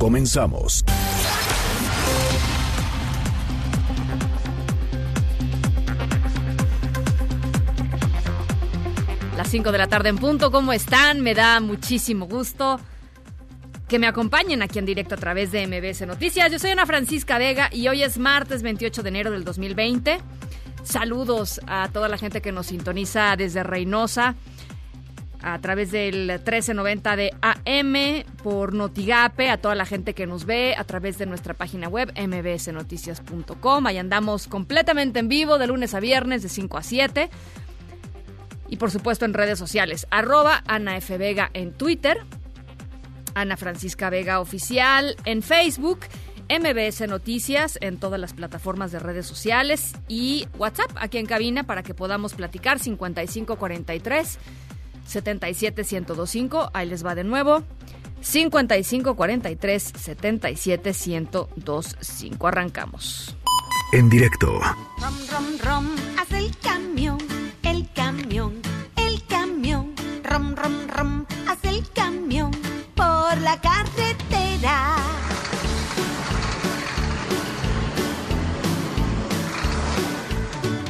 Comenzamos. Las 5 de la tarde en punto, ¿cómo están? Me da muchísimo gusto que me acompañen aquí en directo a través de MBS Noticias. Yo soy Ana Francisca Vega y hoy es martes 28 de enero del 2020. Saludos a toda la gente que nos sintoniza desde Reynosa a través del 1390 de AM por Notigape, a toda la gente que nos ve a través de nuestra página web mbsnoticias.com. Ahí andamos completamente en vivo de lunes a viernes de 5 a 7 y por supuesto en redes sociales. Arroba Ana F. Vega en Twitter, Ana Francisca Vega Oficial en Facebook, MBS Noticias en todas las plataformas de redes sociales y WhatsApp aquí en cabina para que podamos platicar 5543 77125. Ahí les va de nuevo. 5543 77125. Arrancamos. En directo Rom, rom, rom, hace el camión, el camión, el camión. Rom, rom, rom, hace el camión por la carretera.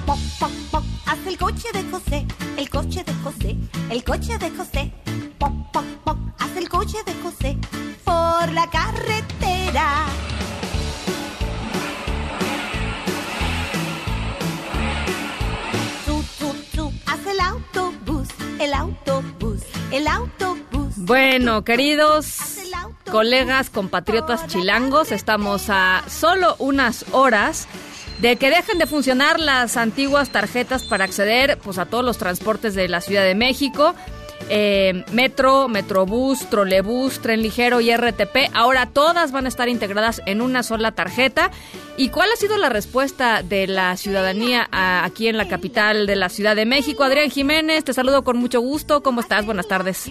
Poc, poc, poc, hace el coche de José, el coche de José, el coche de José. Poc, poc, poc, hace el coche de José por la carretera. Tú, tú, tú, hace el autobús, el autobús, el autobús. Bueno, queridos colegas, compatriotas chilangos, estamos a solo unas horas de que dejen de funcionar las antiguas tarjetas para acceder pues, a todos los transportes de la Ciudad de México. Eh, metro, Metrobús, Trolebús, Tren Ligero y RTP. Ahora todas van a estar integradas en una sola tarjeta. ¿Y cuál ha sido la respuesta de la ciudadanía aquí en la capital de la Ciudad de México? Adrián Jiménez, te saludo con mucho gusto. ¿Cómo estás? Buenas tardes.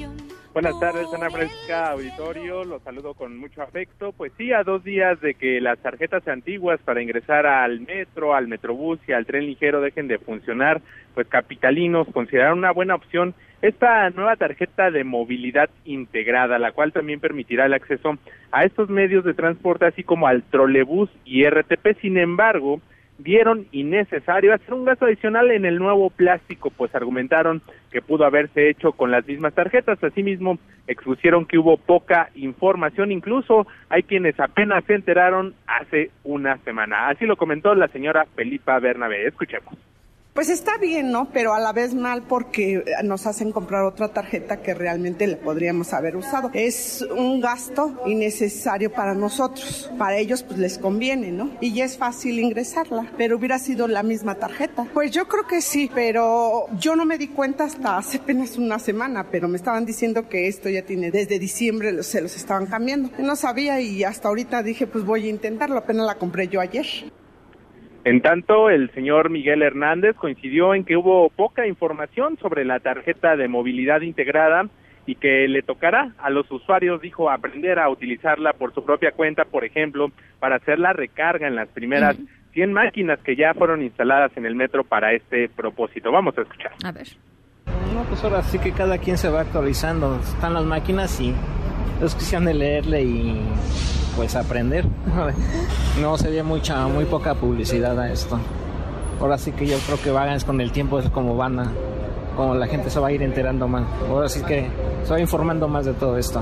Buenas tardes, Ana Francisca Auditorio. Los saludo con mucho afecto. Pues sí, a dos días de que las tarjetas antiguas para ingresar al metro, al metrobús y al tren ligero dejen de funcionar, pues capitalinos consideraron una buena opción esta nueva tarjeta de movilidad integrada, la cual también permitirá el acceso a estos medios de transporte, así como al trolebús y RTP. Sin embargo, vieron innecesario hacer un gasto adicional en el nuevo plástico, pues argumentaron que pudo haberse hecho con las mismas tarjetas. Asimismo, expusieron que hubo poca información, incluso hay quienes apenas se enteraron hace una semana. Así lo comentó la señora Felipa Bernabé. Escuchemos. Pues está bien, ¿no? Pero a la vez mal porque nos hacen comprar otra tarjeta que realmente la podríamos haber usado. Es un gasto innecesario para nosotros. Para ellos pues les conviene, ¿no? Y ya es fácil ingresarla, pero hubiera sido la misma tarjeta. Pues yo creo que sí, pero yo no me di cuenta hasta hace apenas una semana, pero me estaban diciendo que esto ya tiene desde diciembre se los estaban cambiando. No sabía y hasta ahorita dije pues voy a intentarlo, apenas la compré yo ayer. En tanto, el señor Miguel Hernández coincidió en que hubo poca información sobre la tarjeta de movilidad integrada y que le tocará a los usuarios, dijo, aprender a utilizarla por su propia cuenta, por ejemplo, para hacer la recarga en las primeras 100 máquinas que ya fueron instaladas en el metro para este propósito. Vamos a escuchar. A ver. No, pues ahora sí que cada quien se va actualizando. Están las máquinas y es cuestión de leerle y pues aprender. No se ve mucha, muy poca publicidad a esto. Ahora sí que yo creo que van con el tiempo es como van a, como la gente se va a ir enterando más. Ahora sí que se va informando más de todo esto.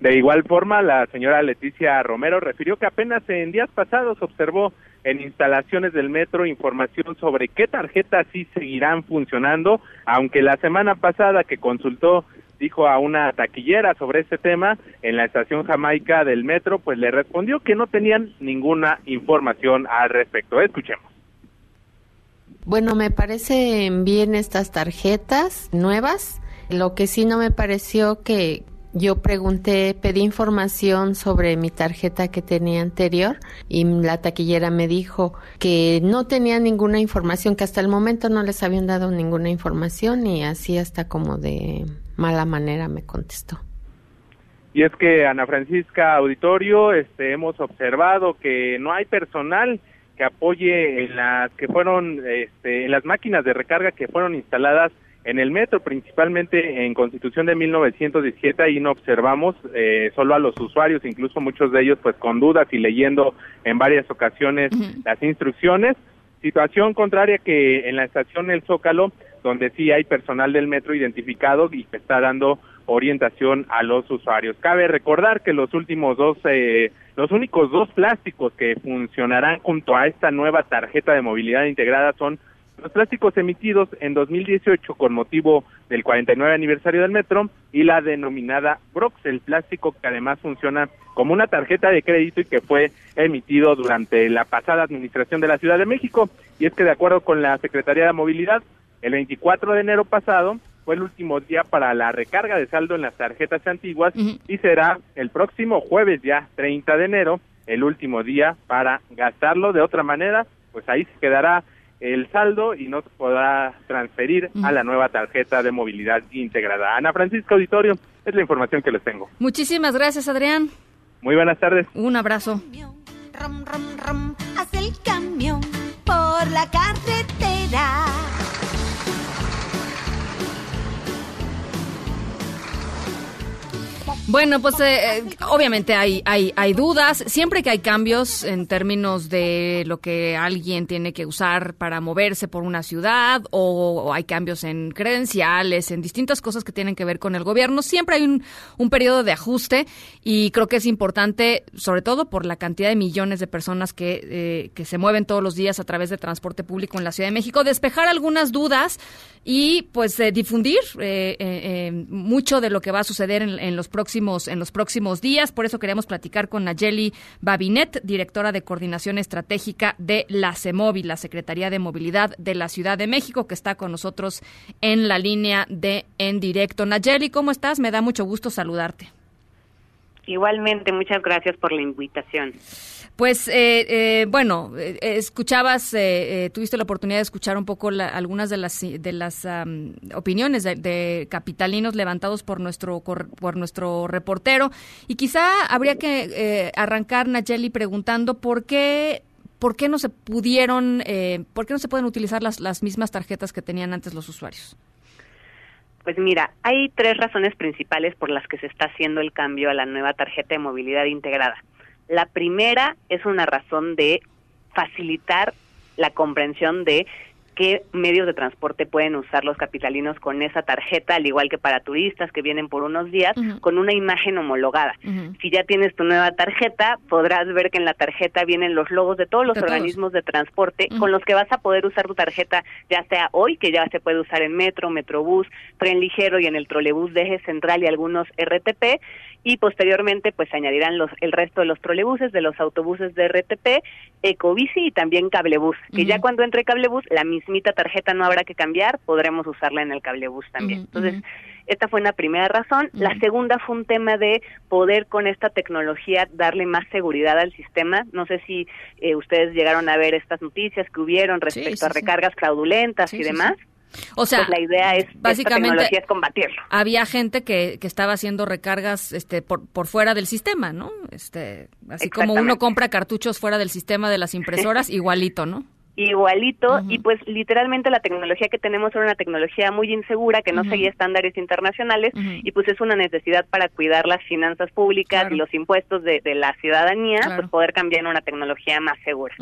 De igual forma, la señora Leticia Romero refirió que apenas en días pasados observó en instalaciones del metro información sobre qué tarjetas sí seguirán funcionando, aunque la semana pasada que consultó dijo a una taquillera sobre este tema en la estación Jamaica del metro, pues le respondió que no tenían ninguna información al respecto. Escuchemos. Bueno, me parecen bien estas tarjetas nuevas. Lo que sí no me pareció que yo pregunté, pedí información sobre mi tarjeta que tenía anterior y la taquillera me dijo que no tenía ninguna información, que hasta el momento no les habían dado ninguna información y así hasta como de mala manera me contestó. Y es que Ana Francisca Auditorio, este, hemos observado que no hay personal que apoye en las que fueron, este, en las máquinas de recarga que fueron instaladas en el metro, principalmente en Constitución de 1917, ahí no observamos eh, solo a los usuarios, incluso muchos de ellos pues con dudas y leyendo en varias ocasiones las instrucciones. Situación contraria que en la estación El Zócalo, donde sí hay personal del metro identificado y que está dando orientación a los usuarios. Cabe recordar que los últimos dos, eh, los únicos dos plásticos que funcionarán junto a esta nueva tarjeta de movilidad integrada son los plásticos emitidos en 2018 con motivo del 49 aniversario del metro y la denominada Brox, el plástico que además funciona como una tarjeta de crédito y que fue emitido durante la pasada administración de la Ciudad de México. Y es que de acuerdo con la Secretaría de Movilidad, el 24 de enero pasado fue el último día para la recarga de saldo en las tarjetas antiguas y será el próximo jueves ya 30 de enero el último día para gastarlo de otra manera, pues ahí se quedará el saldo y no se podrá transferir a la nueva tarjeta de movilidad integrada. Ana Francisca Auditorio, es la información que les tengo. Muchísimas gracias, Adrián. Muy buenas tardes. Un abrazo. Rom, rom, rom, hace el camión por la carretera. Bueno, pues eh, eh, obviamente hay, hay, hay dudas. Siempre que hay cambios en términos de lo que alguien tiene que usar para moverse por una ciudad o, hay cambios en credenciales, en distintas cosas que tienen que ver con el gobierno, siempre hay un, un periodo de ajuste y creo que es importante, sobre todo por la cantidad de millones de personas que, eh, que se mueven todos los días a través de transporte público en la Ciudad de México, despejar algunas dudas y pues eh, difundir eh, eh, mucho de lo que va a suceder en, en los próximos en los próximos días. Por eso queremos platicar con Nayeli Babinet, directora de coordinación estratégica de la CEMOVI, la Secretaría de Movilidad de la Ciudad de México, que está con nosotros en la línea de En Directo. Nayeli, ¿cómo estás? Me da mucho gusto saludarte. Igualmente, muchas gracias por la invitación. Pues eh, eh, bueno, eh, escuchabas, eh, eh, tuviste la oportunidad de escuchar un poco la, algunas de las de las opiniones de, de, capitalinos levantados por nuestro por nuestro reportero y quizá habría que eh, arrancar Nayeli preguntando por qué por qué no se pudieron, por qué no se pueden utilizar las las mismas tarjetas que tenían antes los usuarios. Pues mira, hay tres razones principales por las que se está haciendo el cambio a la nueva tarjeta de movilidad integrada. La primera es una razón de facilitar la comprensión de qué medios de transporte pueden usar los capitalinos con esa tarjeta, al igual que para turistas que vienen por unos días, uh -huh. con una imagen homologada. Uh -huh. Si ya tienes tu nueva tarjeta, podrás ver que en la tarjeta vienen los logos de todos los de organismos todos. de transporte uh -huh. con los que vas a poder usar tu tarjeta, ya sea hoy, que ya se puede usar en metro, metrobús, tren ligero y en el trolebús de eje central y algunos RTP, y posteriormente pues añadirán los el resto de los trolebuses, de los autobuses de RTP, Ecobici y también cablebús, que ya cuando entre cablebús la mismita tarjeta no habrá que cambiar, podremos usarla en el cablebús también. Uh -huh. Entonces, esta fue una primera razón. Uh -huh. La segunda fue un tema de poder con esta tecnología darle más seguridad al sistema. No sé si eh, ustedes llegaron a ver estas noticias que hubieron respecto sí, sí, a recargas sí. fraudulentas y demás. O sea, pues la idea es básicamente es combatirlo. Había gente que, que estaba haciendo recargas este por, por fuera del sistema, ¿no? Este, así como uno compra cartuchos fuera del sistema de las impresoras, igualito, ¿no? Igualito uh -huh. y pues literalmente la tecnología que tenemos era una tecnología muy insegura que no uh -huh. seguía estándares internacionales uh -huh. y pues es una necesidad para cuidar las finanzas públicas claro. y los impuestos de, de la ciudadanía claro. pues poder cambiar en una tecnología más segura.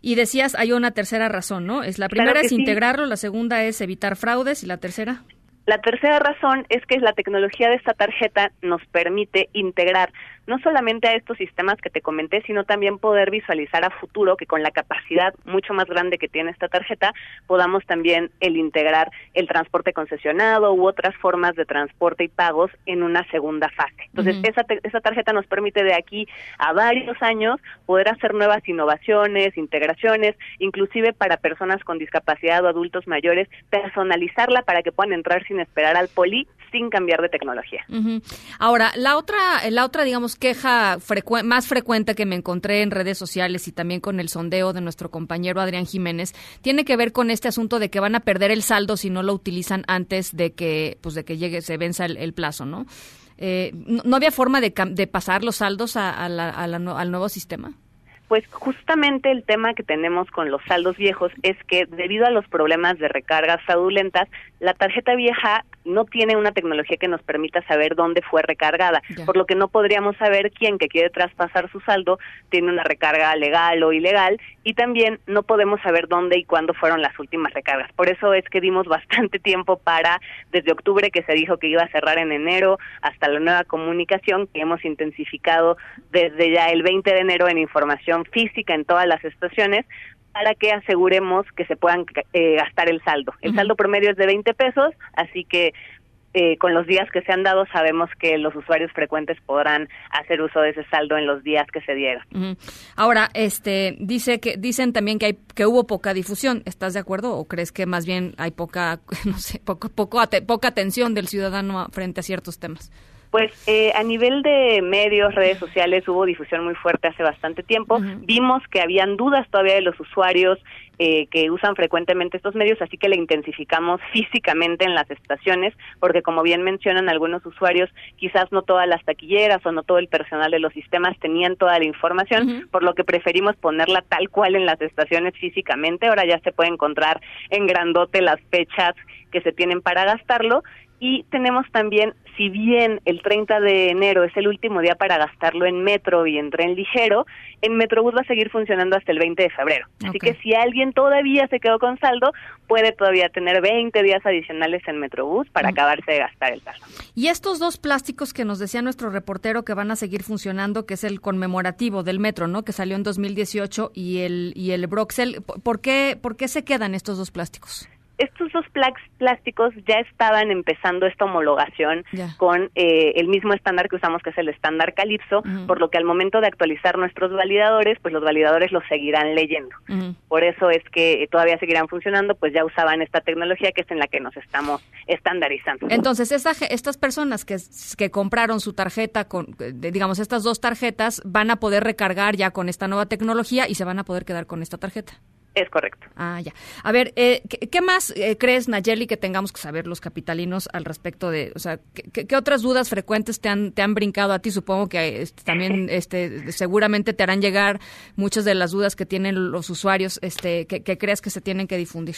Y decías, hay una tercera razón, ¿no? Es la primera claro es integrarlo, la segunda es evitar fraudes y la tercera. La tercera razón es que la tecnología de esta tarjeta nos permite integrar no solamente a estos sistemas que te comenté, sino también poder visualizar a futuro que con la capacidad mucho más grande que tiene esta tarjeta podamos también el integrar el transporte concesionado u otras formas de transporte y pagos en una segunda fase. Entonces, uh -huh. esa, esa tarjeta nos permite de aquí a varios años poder hacer nuevas innovaciones, integraciones, inclusive para personas con discapacidad o adultos mayores, personalizarla para que puedan entrar sin esperar al poli sin cambiar de tecnología. Ahora, la otra, la otra, digamos, queja más frecuente que me encontré en redes sociales y también con el sondeo de nuestro compañero Adrián Jiménez tiene que ver con este asunto de que van a perder el saldo si no lo utilizan antes de que, pues, de que llegue, se venza el, el plazo, ¿no? Eh, no, no había forma de, pasar los saldos a- a la- a la nue- al nuevo sistema? Pues justamente el tema que tenemos con los saldos viejos es que debido a los problemas de recargas fraudulentas, la tarjeta vieja no tiene una tecnología que nos permita saber dónde fue recargada, Ya. por lo que no podríamos saber quién que quiere traspasar su saldo tiene una recarga legal o ilegal y también no podemos saber dónde y cuándo fueron las últimas recargas. Por eso es que dimos bastante tiempo para, desde octubre que se dijo que iba a cerrar en enero, hasta la nueva comunicación que hemos intensificado desde ya el 20 de enero en información física en todas las estaciones para que aseguremos que se puedan eh, gastar el saldo. El saldo promedio es de 20 pesos, así que eh, con los días que se han dado sabemos que los usuarios frecuentes podrán hacer uso de ese saldo en los días que se dieron. Ahora, este, dice que dicen también que hay que hubo poca difusión. ¿Estás de acuerdo o crees que más bien hay poca, no sé, poco, poco poca atención del ciudadano frente a ciertos temas? Pues eh, a nivel de medios, redes sociales, hubo difusión muy fuerte hace bastante tiempo. Vimos que habían dudas todavía de los usuarios eh, que usan frecuentemente estos medios, así que le intensificamos físicamente en las estaciones, porque como bien mencionan algunos usuarios, quizás no todas las taquilleras o no todo el personal de los sistemas tenían toda la información, por lo que preferimos ponerla tal cual en las estaciones físicamente. Ahora ya se puede encontrar en grandote las fechas que se tienen para gastarlo y tenemos también, si bien el 30 de enero es el último día para gastarlo en metro y en tren ligero, en Metrobús va a seguir funcionando hasta el 20 de febrero. Así que si alguien todavía se quedó con saldo, puede todavía tener 20 días adicionales en Metrobús para acabarse de gastar el saldo. Y estos dos plásticos que nos decía nuestro reportero que van a seguir funcionando, que es el conmemorativo del metro, ¿no? Que salió en 2018 y el y el Broxel, ¿por- ¿por qué por qué se quedan estos dos plásticos? Estos dos plásticos ya estaban empezando esta homologación con eh, el mismo estándar que usamos, que es el estándar Calypso, por lo que al momento de actualizar nuestros validadores, pues los validadores los seguirán leyendo. Por eso es que eh, todavía seguirán funcionando, pues ya usaban esta tecnología que es en la que nos estamos estandarizando. Entonces, esta ge- estas personas que, compraron su tarjeta, con, digamos, estas dos tarjetas, van a poder recargar ya con esta nueva tecnología y se van a poder quedar con esta tarjeta. Es correcto. Ah, ya. A ver, eh, ¿qué, qué más eh, crees, Nayeli, que tengamos que saber los capitalinos al respecto de, o sea, qué, otras dudas frecuentes te han, te han brincado a ti? Supongo que este, también, este, seguramente te harán llegar muchas de las dudas que tienen los usuarios, este, que, que crees que se tienen que difundir.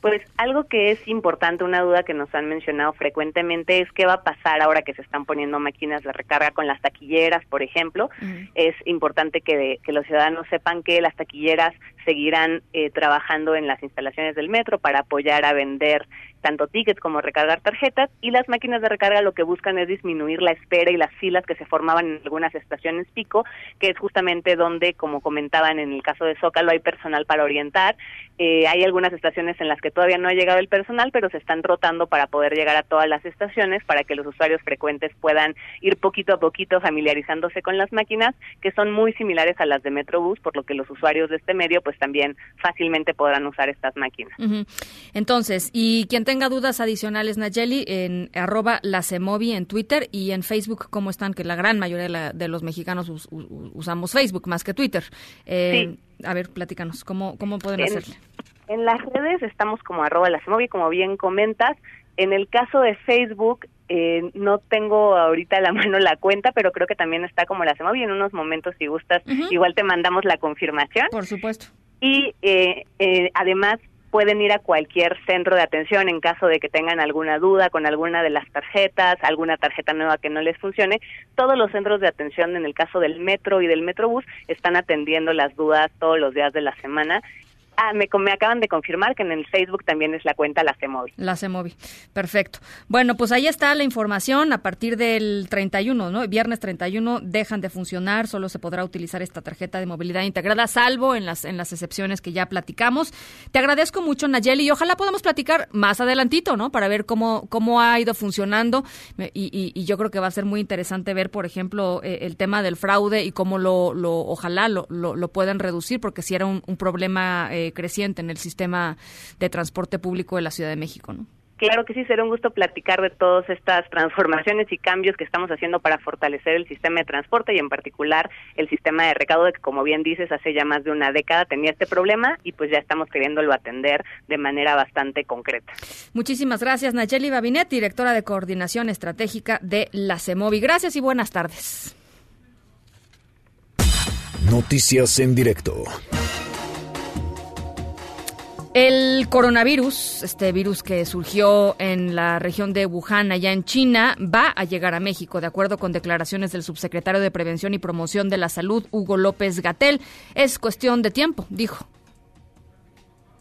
Pues algo que es importante, una duda que nos han mencionado frecuentemente es qué va a pasar ahora que se están poniendo máquinas de recarga con las taquilleras, por ejemplo. Es importante que, que los ciudadanos sepan que las taquilleras seguirán eh, trabajando en las instalaciones del metro para apoyar a vender tanto tickets como recargar tarjetas y las máquinas de recarga lo que buscan es disminuir la espera y las filas que se formaban en algunas estaciones pico, que es justamente donde, como comentaban en el caso de Zócalo, hay personal para orientar. Eh, hay algunas estaciones en las que todavía no ha llegado el personal, pero se están rotando para poder llegar a todas las estaciones para que los usuarios frecuentes puedan ir poquito a poquito familiarizándose con las máquinas, que son muy similares a las de Metrobús, por lo que los usuarios de este medio pues también fácilmente podrán usar estas máquinas. Entonces, y quien tenga dudas adicionales, Nayeli, en arroba la Semovi en Twitter y en Facebook, ¿cómo están? Que la gran mayoría de, la- de los mexicanos us- usamos Facebook más que Twitter. Eh, A ver, platícanos, ¿cómo, cómo pueden En- hacerle? En las redes estamos como arroba la Semovi, como bien comentas. En el caso de Facebook, eh, no tengo ahorita a la mano la cuenta, pero creo que también está como la Semovi. En unos momentos, si gustas, igual te mandamos la confirmación. Por supuesto. Y eh, eh, además pueden ir a cualquier centro de atención en caso de que tengan alguna duda con alguna de las tarjetas, alguna tarjeta nueva que no les funcione. Todos los centros de atención, en el caso del metro y del metrobús, están atendiendo las dudas todos los días de la semana. Ah, me, me acaban de confirmar que en el Facebook también es la cuenta La Cemovi. La. Perfecto. Bueno, pues ahí está la información. A partir del 31, ¿no? Viernes 31 dejan de funcionar. Solo se podrá utilizar esta tarjeta de movilidad integrada, salvo en las, en las excepciones que ya platicamos. Te agradezco mucho, Nayeli, y ojalá podamos platicar más adelantito, ¿no? Para ver cómo, cómo ha ido funcionando. Y yo creo que va a ser muy interesante ver, por ejemplo, eh, el tema del fraude y cómo lo, lo ojalá lo, lo, lo puedan reducir, porque si era un, un problema eh, creciente en el sistema de transporte público de la Ciudad de México, ¿no? Claro que sí, será un gusto platicar de todas estas transformaciones y cambios que estamos haciendo para fortalecer el sistema de transporte y en particular el sistema de recaudo que como bien dices hace ya más de una década tenía este problema y pues ya estamos queriéndolo atender de manera bastante concreta. Muchísimas gracias Nayeli Babinet, directora de coordinación estratégica de la CEMOVI. Gracias y buenas tardes. Noticias en directo. El coronavirus, este virus que surgió en la región de Wuhan, allá en China, va a llegar a México, de acuerdo con declaraciones del subsecretario de Prevención y Promoción de la Salud, Hugo López Gatel. Es cuestión de tiempo, dijo.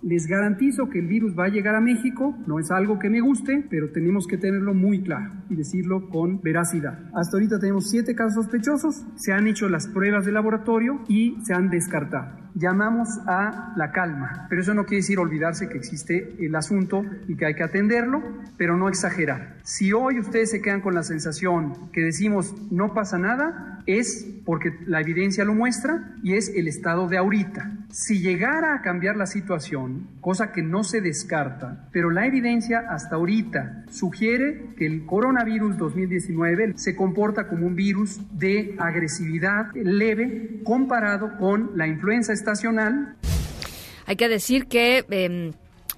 Les garantizo que el virus va a llegar a México, no es algo que me guste, pero tenemos que tenerlo muy claro y decirlo con veracidad. Hasta ahorita tenemos siete casos sospechosos, se han hecho las pruebas de laboratorio y se han descartado llamamos a la calma, pero eso no quiere decir olvidarse que existe el asunto y que hay que atenderlo, pero no exagerar. Si hoy ustedes se quedan con la sensación que decimos no pasa nada, es porque la evidencia lo muestra y es el estado de ahorita. Si llegara a cambiar la situación, cosa que no se descarta, pero la evidencia hasta ahorita sugiere que el coronavirus 2019 se comporta como un virus de agresividad leve comparado con la influenza estacional. Hay que decir que... Em,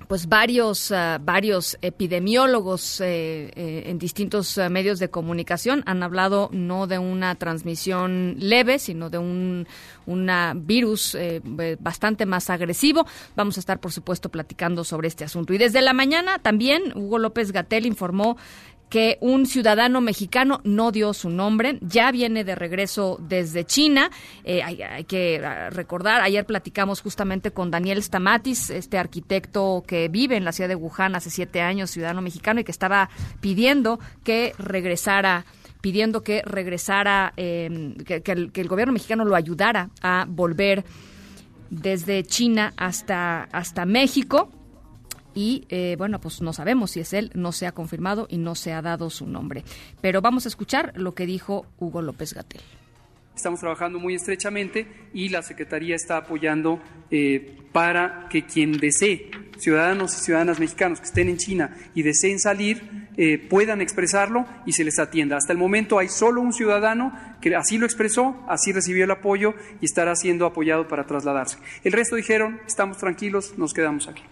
pues varios, ah, varios epidemiólogos eh, eh, en distintos ah, medios de comunicación han hablado no de una transmisión leve, sino de un una virus eh, bastante más agresivo. Vamos a estar, por supuesto, platicando sobre este asunto. Y desde la mañana también Hugo López Gatel informó que un ciudadano mexicano no dio su nombre, ya viene de regreso desde China. Eh, hay, que ah, recordar, ayer platicamos justamente con Daniel Stamatis, este arquitecto que vive en la ciudad de Wuhan hace siete años, ciudadano mexicano, y que estaba pidiendo que regresara pidiendo que regresara, em, que, el, que el gobierno mexicano lo ayudara a volver desde China hasta, hasta México y eh, bueno, pues no sabemos si es él, no se ha confirmado y no se ha dado su nombre. Pero vamos a escuchar lo que dijo Hugo López Gatel. Estamos trabajando muy estrechamente y la Secretaría está apoyando eh, para que quien desee, ciudadanos y ciudadanas mexicanos que estén en China y deseen salir, eh, puedan expresarlo y se les atienda. Hasta el momento hay solo un ciudadano que así lo expresó, así recibió el apoyo y estará siendo apoyado para trasladarse. El resto dijeron, estamos tranquilos, nos quedamos aquí.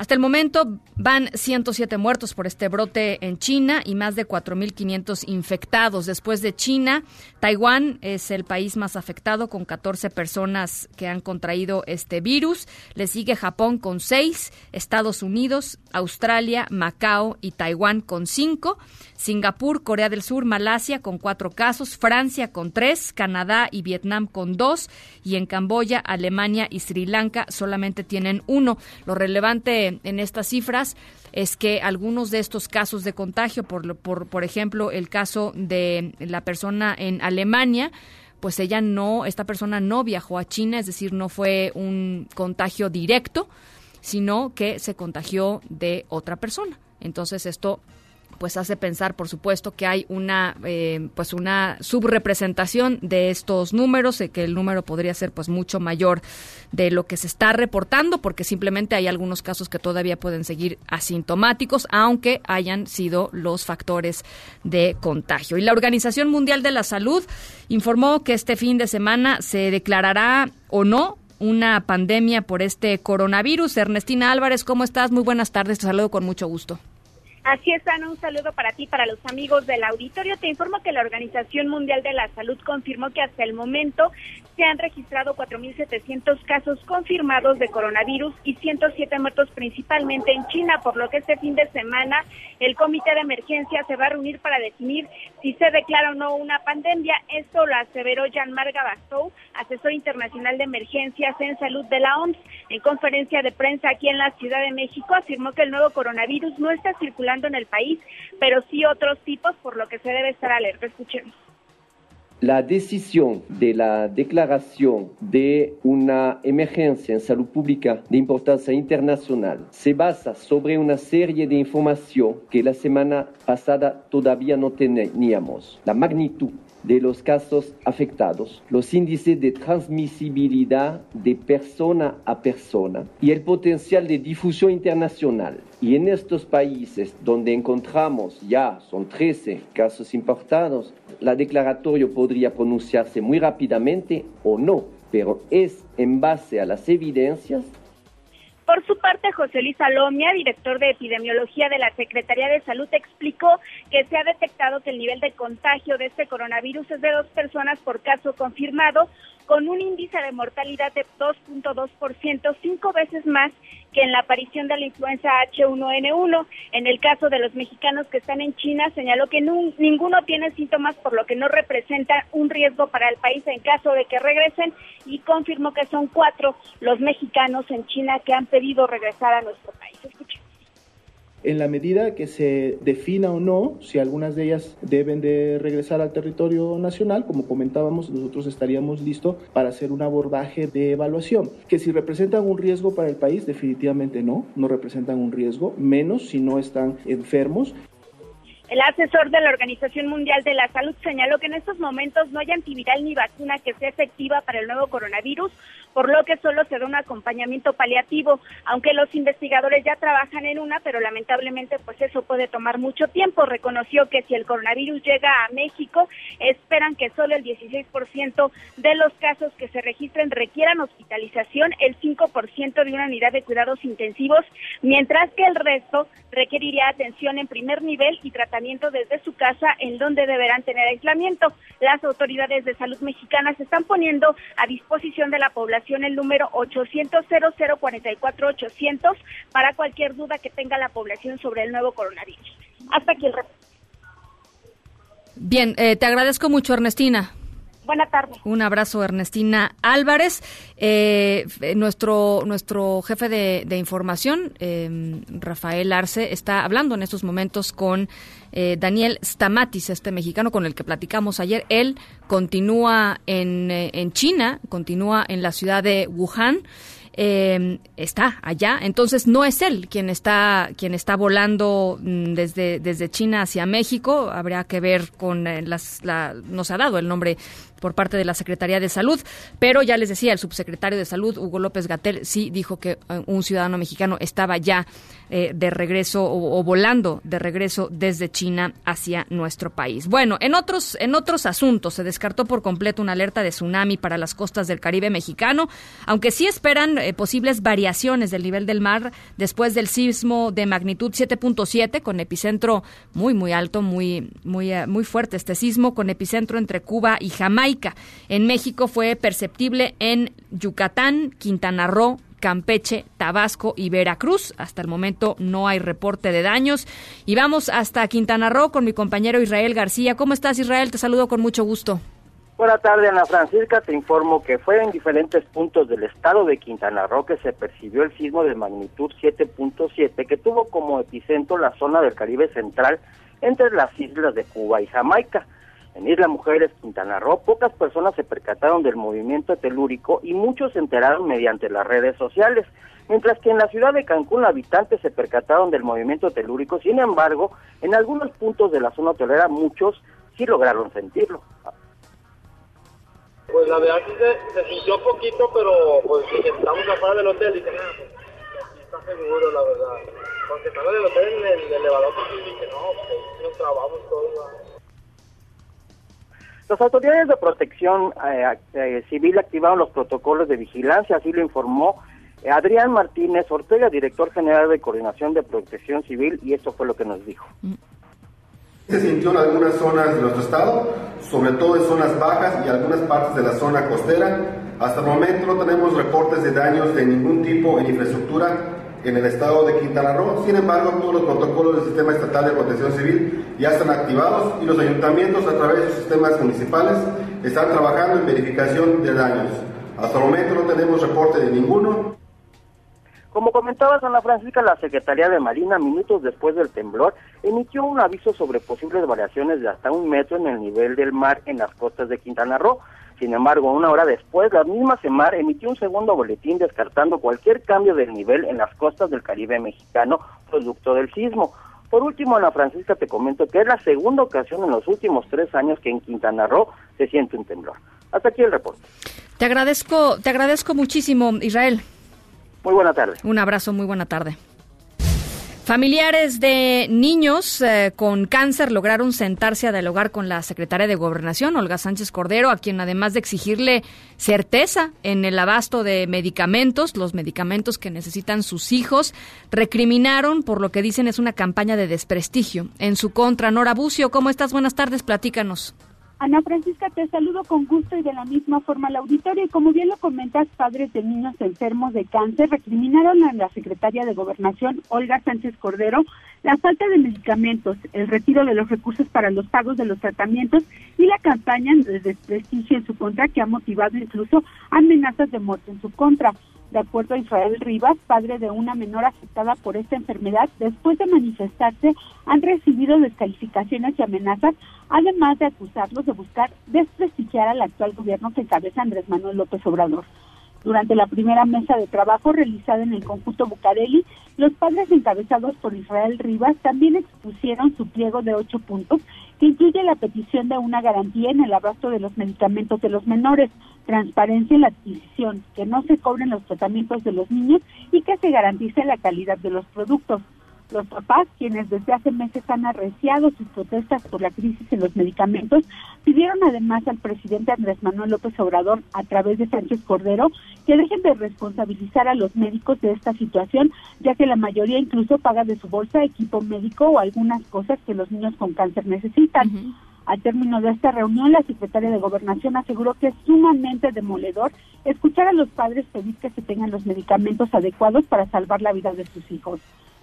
Hasta el momento van 107 muertos por este brote en China y más de 4.500 infectados. Después de China, Taiwán es el país más afectado con 14 personas que han contraído este virus. Le sigue Japón con 6, Estados Unidos, Australia, Macao y Taiwán con 5. Singapur, Corea del Sur, Malasia con cuatro casos, Francia con tres, Canadá y Vietnam con dos, y en Camboya, Alemania y Sri Lanka solamente tienen uno. Lo relevante en estas cifras es que algunos de estos casos de contagio, por, por, por ejemplo, el caso de la persona en Alemania, pues ella no, esta persona no viajó a China, es decir, no fue un contagio directo, sino que se contagió de otra persona. Entonces esto pues hace pensar, por supuesto, que hay una eh, pues una subrepresentación de estos números, y que el número podría ser pues mucho mayor de lo que se está reportando, porque simplemente hay algunos casos que todavía pueden seguir asintomáticos, aunque hayan sido los factores de contagio. Y la Organización Mundial de la Salud informó que este fin de semana se declarará o no una pandemia por este coronavirus. Ernestina Álvarez, ¿cómo estás? Muy buenas tardes, te saludo con mucho gusto. Así es, Ana, un saludo para ti, para los amigos del auditorio. Te informo que la Organización Mundial de la Salud confirmó que hasta el momento se han registrado 4.700 casos confirmados de coronavirus y 107 muertos principalmente en China, por lo que este fin de semana el Comité de Emergencia se va a reunir para definir si se declara o no una pandemia. Esto lo aseveró Jean-Marc Gabastou, asesor internacional de emergencias en salud de la OMS. En conferencia de prensa aquí en la Ciudad de México afirmó que el nuevo coronavirus no está circulando en el país, pero sí otros tipos, por lo que se debe estar alerta. Escuchemos. La decisión de la declaración de una emergencia en salud pública de importancia internacional se basa sobre una serie de información que la semana pasada todavía no teníamos. La magnitud de los casos afectados, los índices de transmisibilidad de persona a persona y el potencial de difusión internacional. Y en estos países donde encontramos ya, son 13 casos importados, la declaratorio podría pronunciarse muy rápidamente o no, pero es en base a las evidencias por su parte, José Luis Salomia, director de epidemiología de la Secretaría de Salud, explicó que se ha detectado que el nivel de contagio de este coronavirus es de dos personas por caso confirmado, con un índice de mortalidad de 2.2%, cinco veces más que en la aparición de la influenza H1N1. En el caso de los mexicanos que están en China, señaló que ninguno tiene síntomas, por lo que no representa un riesgo para el país en caso de que regresen y confirmó que son cuatro los mexicanos en China que han pedido regresar a nuestro país. En la medida que se defina o no si algunas de ellas deben de regresar al territorio nacional, como comentábamos, nosotros estaríamos listos para hacer un abordaje de evaluación. Que si representan un riesgo para el país, definitivamente no, no representan un riesgo, menos si no están enfermos. El asesor de la Organización Mundial de la Salud señaló que en estos momentos no hay antiviral ni vacuna que sea efectiva para el nuevo coronavirus, por lo que solo se da un acompañamiento paliativo, aunque los investigadores ya trabajan en una, pero lamentablemente pues eso puede tomar mucho tiempo. Reconoció que si el coronavirus llega a México, esperan que solo el 16% de los casos que se registren requieran hospitalización, el 5% de una unidad de cuidados intensivos, mientras que el resto requeriría atención en primer nivel y tratamiento desde su casa en donde deberán tener aislamiento. Las autoridades de salud mexicanas están poniendo a disposición de la población el número 800 0044 800 para cualquier duda que tenga la población sobre el nuevo coronavirus. Hasta aquí el Bien, eh, te agradezco mucho, Ernestina. Buenas tardes. Un abrazo, Ernestina Álvarez. Eh, nuestro, nuestro jefe de, información, em, Rafael Arce, está hablando en estos momentos con eh, Daniel Stamatis, este mexicano con el que platicamos ayer. Él continúa en, eh, en China, continúa en la ciudad de Wuhan. Em, está allá. Entonces no es él quien está quien está volando mm, desde desde China hacia México. Habría que ver con las la, nos ha dado el nombre por parte de la Secretaría de Salud, pero ya les decía, el subsecretario de Salud, Hugo López Gatel, sí dijo que eh, un ciudadano mexicano estaba ya eh, de regreso o, volando de regreso desde China hacia nuestro país. Bueno, en otros, en otros asuntos se descartó por completo una alerta de tsunami para las costas del Caribe mexicano, aunque sí esperan eh, posibles variaciones del nivel del mar después del sismo de magnitud 7.7 con epicentro muy muy alto, muy muy muy fuerte este sismo con epicentro entre Cuba y Jamaica en México fue perceptible en Yucatán, Quintana Roo, Campeche, Tabasco y Veracruz. Hasta el momento no hay reporte de daños. Y vamos hasta Quintana Roo con mi compañero Israel García. ¿Cómo estás, Israel? Te saludo con mucho gusto. Buenas tardes, Ana Francisca. Te informo que fue en diferentes puntos del estado de Quintana Roo que se percibió el sismo de magnitud 7.7 que tuvo como epicentro la zona del Caribe Central entre las islas de Cuba y Jamaica. En Isla Mujeres, Quintana Roo, pocas personas se percataron del movimiento telúrico y muchos se enteraron mediante las redes sociales, mientras que en la ciudad de Cancún habitantes se percataron del movimiento telúrico, sin embargo, en algunos puntos de la zona hotelera muchos sí lograron sentirlo. Pues la verdad que se, sintió poquito, pero pues estamos afuera del hotel y tenía, está seguro, la verdad. Porque estaba del hotel en el elevador y dije, no, pues nos trabamos todos. Las autoridades de protección eh, eh, civil activaron los protocolos de vigilancia, así lo informó eh, Adrián Martínez Ortega, director general de Coordinación de Protección Civil, y esto fue lo que nos dijo. Se sintió en algunas zonas de nuestro estado, sobre todo en zonas bajas y algunas partes de la zona costera. Hasta el momento no tenemos reportes de daños de ningún tipo en infraestructura en el estado de Quintana Roo. Sin embargo, todos los protocolos del Sistema Estatal de Protección Civil ya están activados y los ayuntamientos a través de sus sistemas municipales están trabajando en verificación de daños. Hasta el momento no tenemos reporte de ninguno. Como comentaba Ana Francisca, la Secretaría de Marina, minutos después del temblor, emitió un aviso sobre posibles variaciones de hasta un metro en el nivel del mar en las costas de Quintana Roo. Sin embargo, una hora después, la misma Semar emitió un segundo boletín descartando cualquier cambio del nivel en las costas del Caribe mexicano producto del sismo. Por último, Ana Francisca, te comento que es la segunda ocasión en los últimos tres años que en Quintana Roo se siente un temblor. Hasta aquí el reporte. Te agradezco, te agradezco muchísimo, Israel. Muy buena tarde. Un abrazo, muy buena tarde. Familiares de niños eh, con cáncer lograron sentarse a dialogar con la secretaria de Gobernación, Olga Sánchez Cordero, a quien además de exigirle certeza en el abasto de medicamentos, los medicamentos que necesitan sus hijos, recriminaron por lo que dicen es una campaña de desprestigio en su contra. Nora Bucio, ¿cómo estás? Buenas tardes, platícanos. Ana Francisca, te saludo con gusto y de la misma forma al auditorio. Y como bien lo comentas, padres de niños enfermos de cáncer recriminaron a la secretaria de Gobernación, Olga Sánchez Cordero, la falta de medicamentos, el retiro de los recursos para los pagos de los tratamientos y la campaña de desprestigio en su contra que ha motivado incluso amenazas de muerte en su contra. De acuerdo a Israel Rivas, padre de una menor afectada por esta enfermedad, después de manifestarse han recibido descalificaciones y amenazas, además de acusarlos de buscar desprestigiar al actual gobierno que encabeza Andrés Manuel López Obrador. Durante la primera mesa de trabajo realizada en el conjunto Bucareli, los padres encabezados por Israel Rivas también expusieron su pliego de ocho puntos que incluye la petición de una garantía en el abasto de los medicamentos de los menores, transparencia en la adquisición, que no se cobren los tratamientos de los niños y que se garantice la calidad de los productos. Los papás, quienes desde hace meses han arreciado sus protestas por la crisis en los medicamentos, pidieron además al presidente Andrés Manuel López Obrador, a través de Sánchez Cordero, que dejen de responsabilizar a los médicos de esta situación, ya que la mayoría incluso paga de su bolsa equipo médico o algunas cosas que los niños con cáncer necesitan. Al término de esta reunión, la secretaria de Gobernación aseguró que es sumamente demoledor escuchar a los padres pedir que se tengan los medicamentos adecuados para salvar la vida de sus hijos.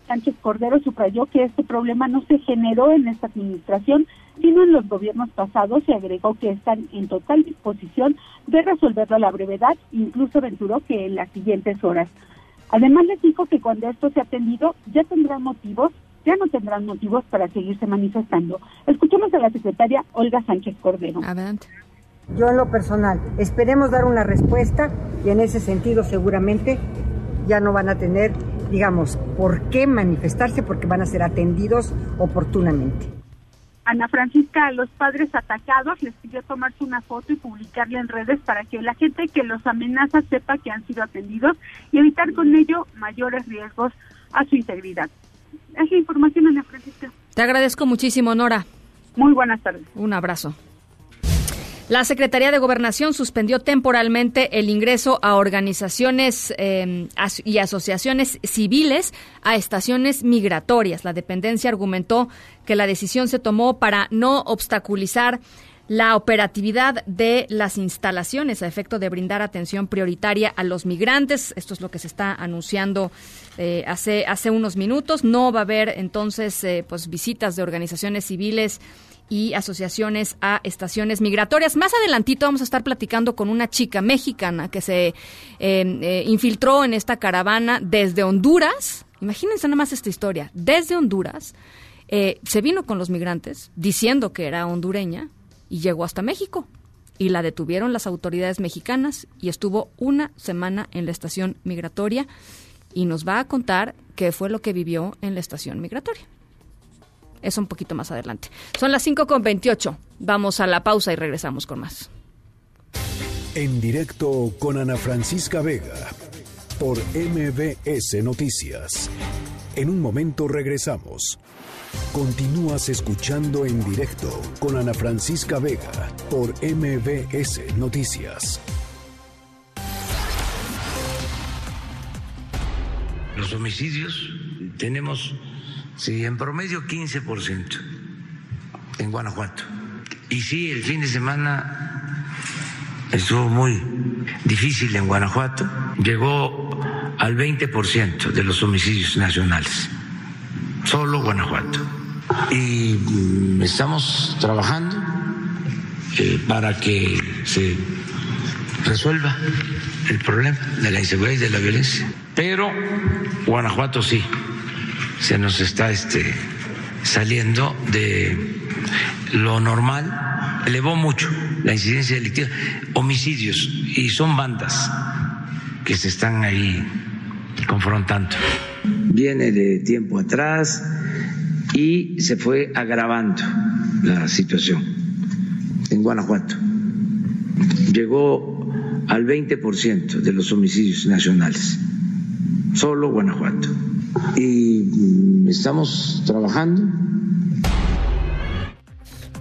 Sánchez Cordero subrayó que este problema no se generó en esta administración, sino en los gobiernos pasados y agregó que están en total disposición de resolverlo a la brevedad, incluso aventuró que en las siguientes horas. Además les dijo que cuando esto se ha atendido ya tendrán motivos, ya no tendrán motivos para seguirse manifestando. Escuchemos a la secretaria Olga Sánchez Cordero. Adelante. Yo en lo personal, esperemos dar una respuesta y en ese sentido seguramente ya no van a tener digamos, por qué manifestarse, porque van a ser atendidos oportunamente. Ana Francisca, a los padres atacados les pidió tomarse una foto y publicarla en redes para que la gente que los amenaza sepa que han sido atendidos y evitar con ello mayores riesgos a su integridad. Es la información, Ana Francisca. Te agradezco muchísimo, Nora. Muy buenas tardes. Un abrazo. La Secretaría de Gobernación suspendió temporalmente el ingreso a organizaciones em, y asociaciones civiles a estaciones migratorias. La dependencia argumentó que la decisión se tomó para no obstaculizar la operatividad de las instalaciones a efecto de brindar atención prioritaria a los migrantes. Esto es lo que se está anunciando eh, hace, hace unos minutos. No va a haber entonces eh, pues visitas de organizaciones civiles y asociaciones a estaciones migratorias. Más adelantito vamos a estar platicando con una chica mexicana que se em, eh, infiltró en esta caravana desde Honduras. Imagínense nada más esta historia. Desde Honduras eh, se vino con los migrantes diciendo que era hondureña y llegó hasta México. Y la detuvieron las autoridades mexicanas y estuvo una semana en la estación migratoria y nos va a contar qué fue lo que vivió en la estación migratoria es un poquito más adelante. Son las 5 con 28. Vamos a la pausa y regresamos con más. En directo con Ana Francisca Vega por MBS Noticias. En un momento regresamos. Continúas escuchando en directo con Ana Francisca Vega por MBS Noticias. Los homicidios tenemos Sí, en promedio 15% en Guanajuato. Y sí, el fin de semana estuvo muy difícil en Guanajuato. Llegó al 20% de los homicidios nacionales. Solo Guanajuato. Y mm, estamos trabajando eh, para que se resuelva el problema de la inseguridad y de la violencia. Pero Guanajuato sí se nos está este, saliendo de lo normal, elevó mucho la incidencia delictiva, homicidios, y son bandas que se están ahí confrontando. Viene de tiempo atrás y se fue agravando la situación en Guanajuato. Llegó al 20% de los homicidios nacionales, solo Guanajuato. Y estamos trabajando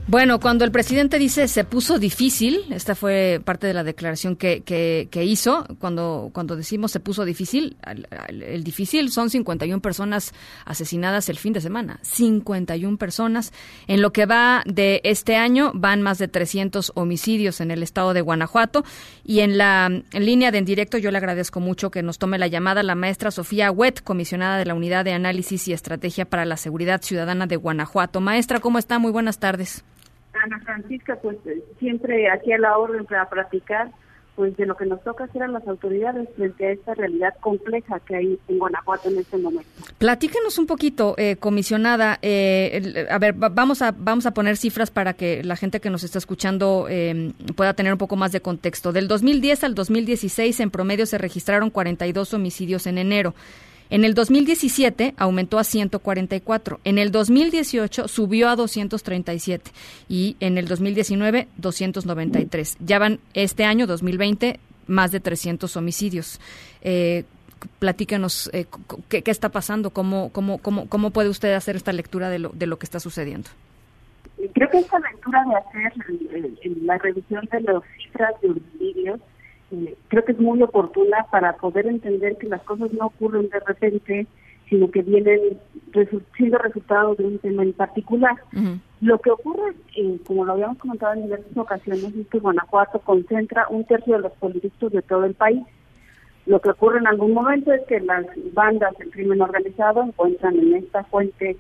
bueno, cuando el presidente dice se puso difícil, esta fue parte de la declaración que, que, hizo, cuando, cuando decimos se puso difícil, el, difícil son 51 personas asesinadas el fin de semana, 51 personas. En lo que va de este año van más de 300 homicidios en el estado de Guanajuato y en la línea de en directo yo le agradezco mucho que nos tome la llamada la maestra Sofía Huet, comisionada de la Unidad de Análisis y Estrategia para la Seguridad Ciudadana de Guanajuato. Maestra, ¿cómo está? Muy buenas tardes. Ana Francisca, pues eh, siempre aquí a la orden para platicar pues de lo que nos toca hacer a las autoridades frente a esta realidad compleja que hay en Guanajuato en este momento. Platíquenos un poquito, eh, comisionada. Eh, a ver, vamos a vamos a poner cifras para que la gente que nos está escuchando eh, pueda tener un poco más de contexto. Del 2010 al 2016, en promedio se registraron 42 homicidios en enero. En el 2017 aumentó a 144, en el 2018 subió a 237 y en el 2019 293. Ya van este año 2020 más de 300 homicidios. Eh, eh, qué, está pasando, cómo, cómo, cómo, cómo puede usted hacer esta lectura de lo, de lo que está sucediendo. Creo que esta lectura de hacer la revisión de las cifras de homicidios eh, creo que es muy oportuna para poder entender que las cosas no ocurren de repente, sino que vienen siendo resultado de un tema en particular. Lo que ocurre, eh, como lo habíamos comentado en diversas ocasiones, es que Guanajuato concentra un tercio de los políticos de todo el país. Lo que ocurre en algún momento es que las bandas del crimen organizado encuentran en esta fuente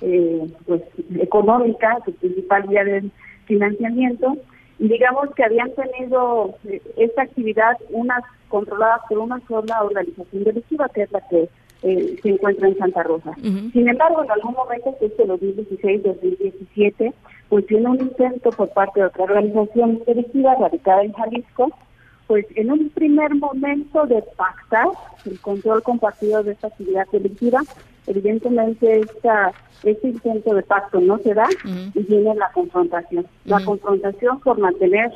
eh, pues económica, su principal vía de financiamiento, digamos que habían tenido eh, esta actividad una controlada por una sola organización delictiva, que es la que eh, se encuentra en Santa Rosa. Sin embargo, en algún momento, que es el 2016-2017, pues tiene un intento por parte de otra organización delictiva radicada en Jalisco, pues en un primer momento de pactar el control compartido de esta actividad delictiva, evidentemente esta este intento de pacto no se da y viene la confrontación. La confrontación por mantener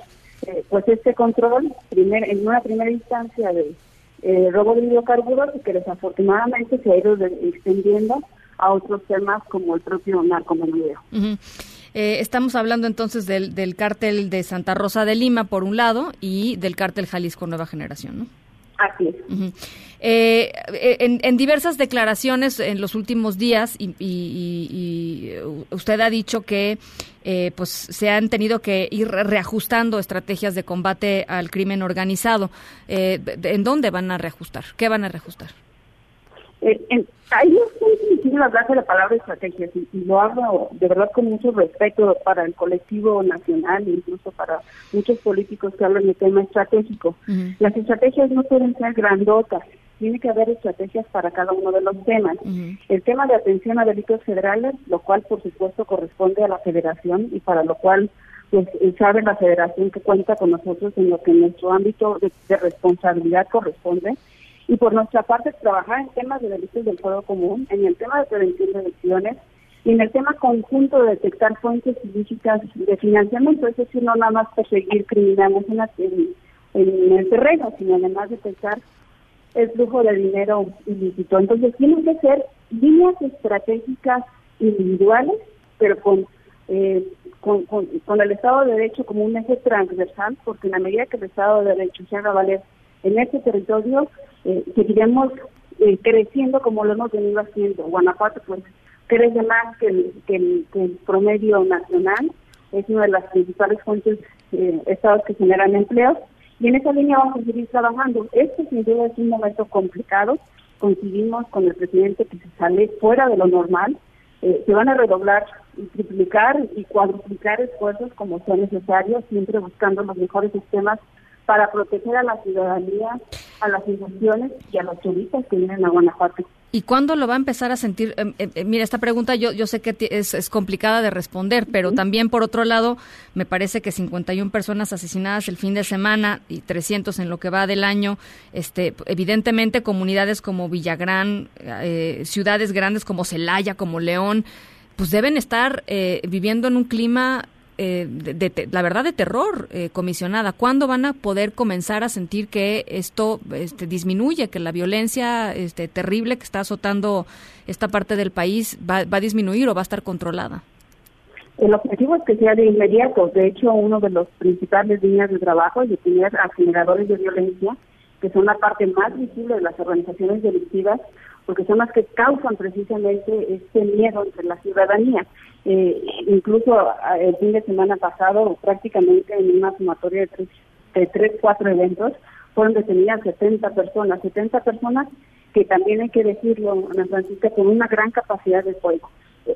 eh, pues este control primer, en una primera instancia de eh, robo de hidrocarburos y que desafortunadamente se ha ido extendiendo a otros temas como el propio narcomenudeo. Eh, estamos hablando entonces del, del cártel de Santa Rosa de Lima, por un lado, y del cártel Jalisco Nueva Generación, ¿no? Así es. Eh, en, diversas declaraciones en los últimos días, y, usted ha dicho que eh, pues se han tenido que ir reajustando estrategias de combate al crimen organizado. Eh, ¿En dónde van a reajustar? ¿Qué van a reajustar? En, ahí es muy difícil hablar de la palabra estrategia y, lo hablo de verdad con mucho respeto para el colectivo nacional e incluso para muchos políticos que hablan de tema estratégico. Las estrategias no pueden ser grandotas, tiene que haber estrategias para cada uno de los temas. El tema de atención a delitos federales, lo cual por supuesto corresponde a la federación y para lo cual pues sabe la federación que cuenta con nosotros en lo que nuestro ámbito de responsabilidad corresponde y por nuestra parte trabajar en temas de delitos del fuego común, en el tema de prevención de elecciones y en el tema conjunto de detectar fuentes ilícitas de financiamiento, es decir, no nada más perseguir criminales en, en, el terreno, sino además detectar el flujo de dinero ilícito. Entonces tienen que ser líneas estratégicas individuales, pero con, eh, con, con, el Estado de Derecho como un eje transversal, porque en la medida que el Estado de Derecho se haga valer en ese territorio, eh, seguiremos eh, creciendo como lo hemos venido haciendo. Guanajuato pues crece más que el, que el, promedio nacional, es una de las principales fuentes eh, estados que generan empleos y en esa línea vamos a seguir trabajando. Este sin duda es un momento complicado, coincidimos con el presidente que se sale fuera de lo normal, eh, se van a redoblar y triplicar y cuadruplicar esfuerzos como sea necesario, siempre buscando los mejores sistemas para proteger a la ciudadanía, a las instituciones y a los turistas que vienen a Guanajuato. ¿Y cuándo lo va a empezar a sentir? Eh, eh, eh, mira, esta pregunta yo, yo sé que es, es complicada de responder, pero también por otro lado, me parece que 51 personas asesinadas el fin de semana y 300 en lo que va del año, este, evidentemente comunidades como Villagrán, ciudades grandes como Celaya, como León, pues deben estar eh, viviendo en un clima eh, de, la verdad de terror, eh, comisionada. ¿Cuándo van a poder comenzar a sentir que esto este, disminuye, que la violencia este, terrible que está azotando esta parte del país va, va a disminuir o va a estar controlada? El objetivo es que sea de inmediato. De hecho, uno de los principales líneas de trabajo es definir aceleradores de violencia, que son la parte más visible de las organizaciones delictivas, porque son las que causan precisamente este miedo entre la ciudadanía. Eh, incluso el fin de semana pasado, prácticamente en una sumatoria de tres, de tres, cuatro eventos, fueron detenidas 70 personas, 70 personas que también hay que decirlo, Ana Francisca, con una gran capacidad de fuego.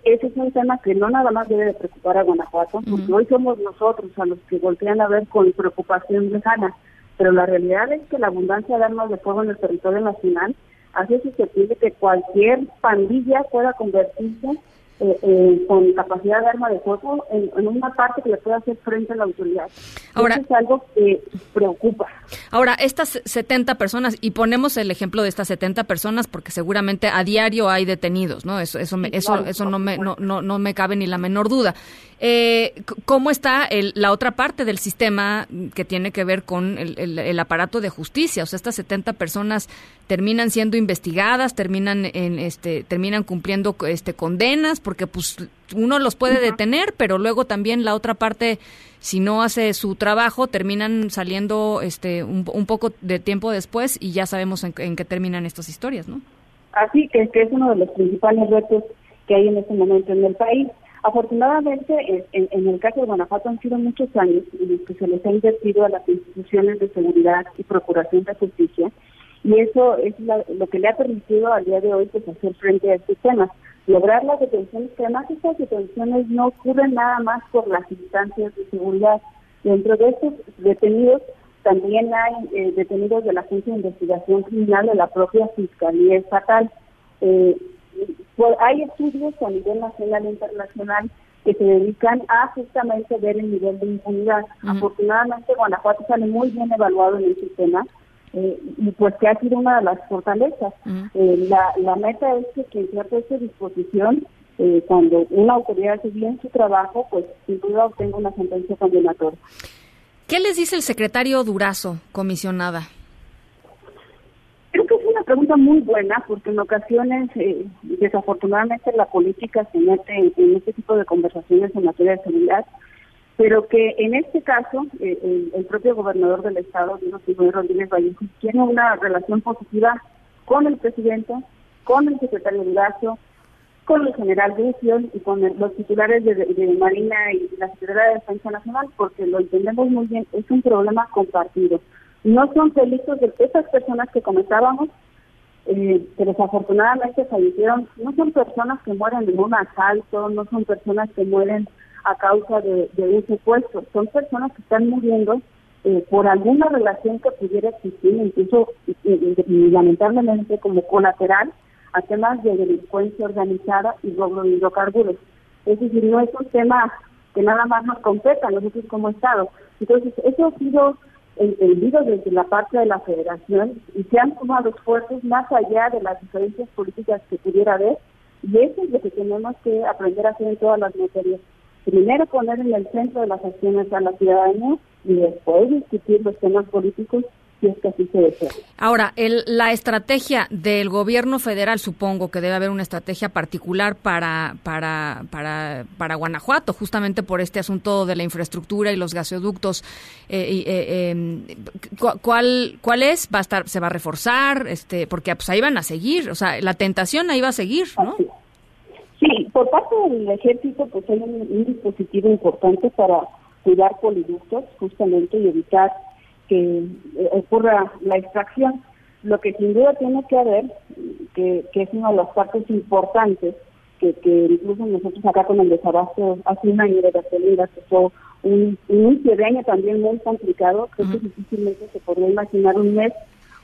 Ese es un tema que no nada más debe de preocupar a Guanajuato, porque hoy somos nosotros a los que voltean a ver con preocupación lejana, pero la realidad es que la abundancia de armas de fuego en el territorio nacional hace susceptible que cualquier pandilla pueda convertirse eh, eh, con capacidad de arma de fuego en, una parte que le pueda hacer frente a la autoridad. Ahora, Eso es algo que preocupa. Ahora, estas 70 personas, y ponemos el ejemplo de estas 70 personas porque seguramente a diario hay detenidos, ¿no? Eso, eso, eso, eso no, me, no, no, no me cabe ni la menor duda. Eh, ¿Cómo está el, la otra parte del sistema que tiene que ver con el, el, aparato de justicia? O sea, estas 70 personas terminan siendo investigadas, terminan en este, terminan cumpliendo este condenas, porque pues uno los puede detener, pero luego también la otra parte, si no hace su trabajo, terminan saliendo este un, poco de tiempo después y ya sabemos en, qué terminan estas historias, ¿no? Así que, que es uno de los principales retos que hay en este momento en el país. Afortunadamente, en, el caso de Guanajuato han sido muchos años en los que se les ha invertido a las instituciones de seguridad y procuración de justicia, y eso es lo que le ha permitido al día de hoy pues, hacer frente a estos temas, lograr las detenciones, que además estas detenciones no ocurren nada más por las instancias de seguridad. Dentro de estos detenidos también hay eh, detenidos de la Agencia de Investigación Criminal de la propia Fiscalía Estatal. Eh, hay estudios a nivel nacional e internacional que se dedican a justamente ver el nivel de impunidad. Afortunadamente, Guanajuato sale muy bien evaluado en el sistema eh, y pues que ha sido una de las fortalezas. Eh, la, la meta es que quien sea puesto a disposición, eh, cuando una autoridad hace bien su trabajo, pues sin duda obtenga una sentencia condenatoria. ¿Qué les dice el secretario Durazo, comisionada? pregunta muy buena porque en ocasiones, eh, desafortunadamente, la política se mete en, este tipo de conversaciones en materia de seguridad, pero que en este caso eh, el, propio gobernador del estado, Dino Rodríguez Vallejo, tiene una relación positiva con el presidente, con el secretario de Lazo, con el general Lucio y con los titulares de, Marina y la Secretaría de Defensa Nacional, porque lo entendemos muy bien, es un problema compartido. No son delitos de esas personas que comentábamos, eh, que desafortunadamente fallecieron, no son personas que mueren en un asalto, no son personas que mueren a causa de, un secuestro, son personas que están muriendo eh, por alguna relación que pudiera existir, incluso y, lamentablemente como colateral a temas de delincuencia organizada y robo de hidrocarburos. Es decir, no es un tema que nada más nos competa a nosotros como Estado. Entonces, eso ha sido entendido desde la parte de la federación y se han tomado esfuerzos más allá de las diferencias políticas que pudiera haber y eso es lo que tenemos que aprender a hacer en todas las materias. Primero poner en el centro de las acciones a la ciudadanía y después discutir los temas políticos si es que así se desea. Ahora, el, la estrategia del gobierno federal, supongo que debe haber una estrategia particular para, para, para, para Guanajuato, justamente por este asunto de la infraestructura y los gasoductos. Eh, eh, em, ¿cuál, ¿Cuál es? ¿Va a estar, se va a reforzar? este Porque pues ahí van a seguir, o sea, la tentación ahí va a seguir, ¿no? Sí, por parte del ejército, pues hay un dispositivo importante para cuidar poliductos, justamente, y evitar que eh, ocurra la extracción. Lo que sin duda tiene que haber, que, es una de las partes importantes, que, que incluso nosotros acá con el desabasto hace un año de gasolina, que fue un, inicio de año también muy complicado, creo que difícilmente se podría imaginar un mes,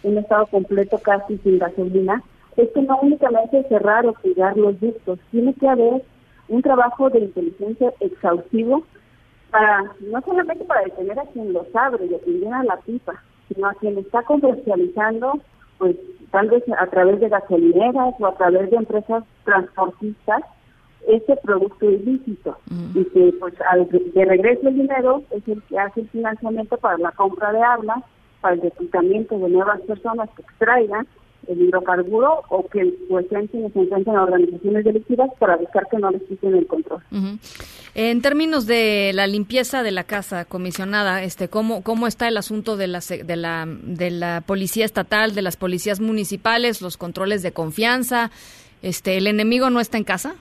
un estado completo casi sin gasolina, es que no únicamente cerrar o cuidar los ductos, tiene que haber un trabajo de inteligencia exhaustivo para no solamente para detener a quien los abre y a quien llena la pipa, sino a quien está comercializando, pues tal vez a través de gasolineras o a través de empresas transportistas, ese producto ilícito. Y que pues al de regreso el dinero es el que hace el financiamiento para la compra de armas, para el reclutamiento de nuevas personas que extraigan el hidrocarburo o que sean quienes se encuentran en organizaciones delictivas para buscar que no les quiten el control. En términos de la limpieza de la casa, comisionada, este, ¿cómo, cómo está el asunto de la, de, la, de la policía estatal, de las policías municipales, los controles de confianza? Este, ¿El enemigo no está en casa?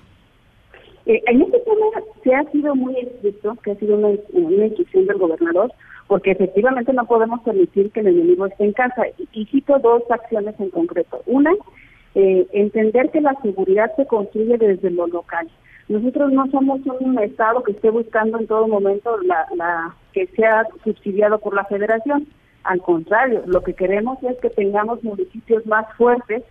Eh, en este tema se ha sido muy estricto, que ha sido una, una instrucción del gobernador, porque efectivamente no podemos permitir que el enemigo esté en casa. Y, y cito dos acciones en concreto. Una, eh, entender que la seguridad se construye desde lo local. Nosotros no somos un Estado que esté buscando en todo momento la, la que sea subsidiado por la Federación. Al contrario, lo que queremos es que tengamos municipios más fuertes.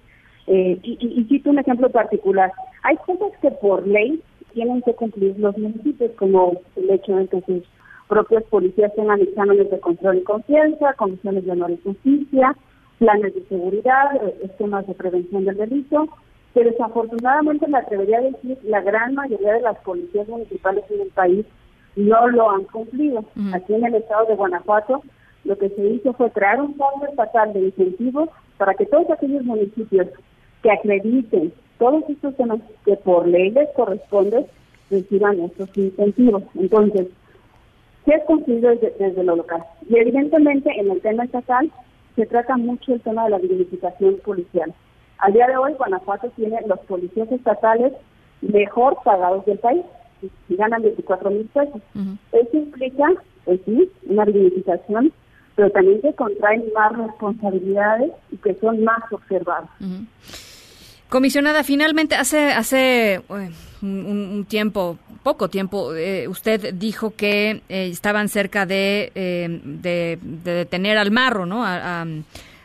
Eh, y, y- cito un ejemplo particular. Hay cosas que por ley tienen que cumplir los municipios, como el hecho de que sus propias policías tengan exámenes de control y confianza, comisiones de honor y justicia, planes de seguridad, eh, esquemas de prevención del delito, pero desafortunadamente me atrevería a decir la gran mayoría de las policías municipales en el país no lo han cumplido. Aquí en el estado de Guanajuato lo que se hizo fue crear un fondo estatal de incentivos para que todos aquellos municipios que acrediten todos estos temas que por ley les corresponde reciban estos incentivos. Entonces, se ha construido desde, desde lo local. Y evidentemente en el tema estatal se trata mucho el tema de la dignificación policial. Al día de hoy Guanajuato tiene los policías estatales mejor pagados del país y ganan 24 mil pesos. Eso implica, pues sí, una dignificación, pero también que contraen más responsabilidades y que son más observados. Comisionada, finalmente, hace, hace eh, un, un tiempo, poco tiempo, eh, usted dijo que eh, estaban cerca de, eh, de, de detener al Marro, ¿no? A,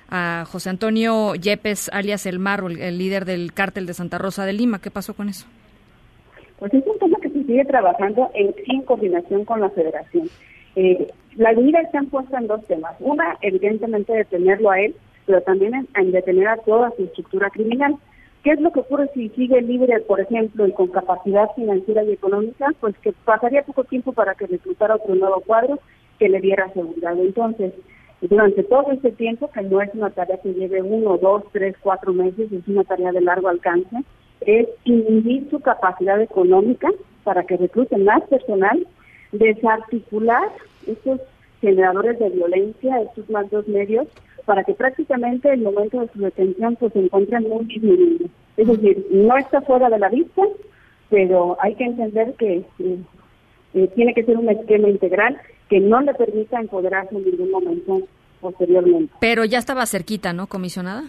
a- José Antonio Yepes, alias El Marro, el, líder del cártel de Santa Rosa de Lima. ¿Qué pasó con eso? Pues es un tema que se sigue trabajando en, en coordinación con la federación. Eh, la medida está puesta en dos temas. Una, evidentemente, detenerlo a él, pero también en detener a toda su estructura criminal. ¿Qué es lo que ocurre si sigue libre, por ejemplo, y con capacidad financiera y económica? Pues que pasaría poco tiempo para que reclutara otro nuevo cuadro que le diera seguridad. Entonces, durante todo este tiempo, que no es una tarea que lleve uno, dos, tres, cuatro meses, es una tarea de largo alcance, es inhibir su capacidad económica para que recluten más personal, desarticular estos generadores de violencia, estos más dos medios, para que prácticamente el momento de su detención pues, se encuentren muy disminuidos. Es decir, no está fuera de la vista, pero hay que entender que eh, eh, tiene que ser un esquema integral que no le permita empoderarse en ningún momento posteriormente. Pero ya estaba cerquita, ¿no, comisionada?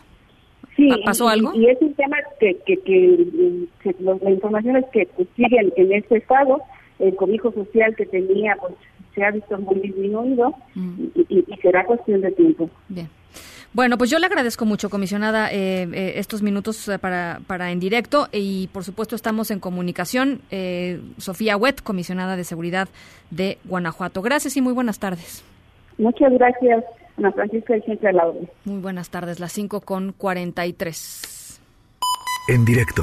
Sí, ¿Pa- pasó algo? Y, es un tema que, que, que, mm, que lo- la información es que pues, siguen en este estado, el cobijo social que tenía pues se ha visto muy disminuido y, y- y será cuestión de tiempo. Bien. Bueno, pues yo le agradezco mucho, comisionada, eh, eh, estos minutos eh, para, para en directo y por supuesto estamos en comunicación. Eh, Sofía Huet, comisionada de Seguridad de Guanajuato. Gracias y muy buenas tardes. Muchas gracias, Ana Francisca y siempre a la orden. Muy buenas tardes, las 5 con 43. En directo.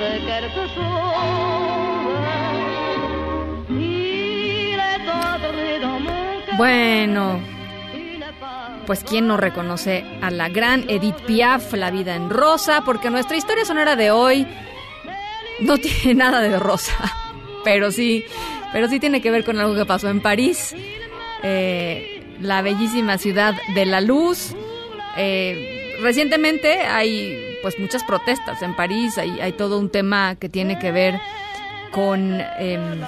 ça me fait quelque chose. Il est entré dans mon cœur. Bueno, pues quién no reconoce a la gran Edith Piaf, La vida en rosa, porque nuestra historia sonora de hoy no tiene nada de rosa, pero sí, pero sí tiene que ver con algo que pasó en París, eh, la bellísima ciudad de la luz. Eh, recientemente hay pues muchas protestas en París. Hay, todo un tema que tiene que ver con em,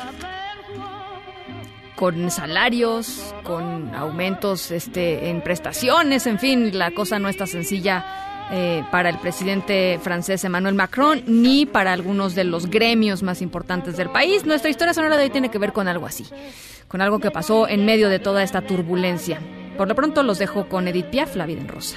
con salarios, con aumentos este, en prestaciones, en fin, la cosa no está sencilla eh, para el presidente francés Emmanuel Macron ni para algunos de los gremios más importantes del país. Nuestra historia sonora de hoy tiene que ver con algo así, con algo que pasó en medio de toda esta turbulencia. Por lo pronto los dejo con Edith Piaf, La vida en rosa.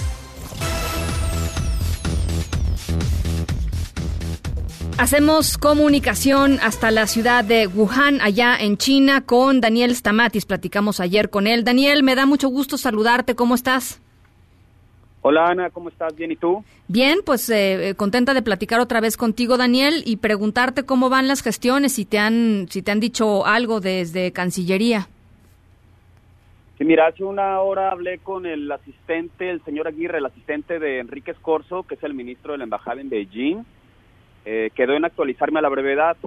Hacemos comunicación hasta la ciudad de Wuhan, allá en China, con Daniel Stamatis. Platicamos ayer con él. Daniel, me da mucho gusto saludarte. ¿Cómo estás? Hola Ana, ¿cómo estás? ¿Bien y tú? Bien, pues eh, eh, contenta de platicar otra vez contigo, Daniel, y preguntarte cómo van las gestiones, si te han, si te han dicho algo desde Cancillería. Sí, mira, hace una hora hablé con el asistente, el señor Aguirre, el asistente de Enrique Escorzo, que es el ministro de la Embajada en Beijing eh, quedó en actualizarme a la brevedad.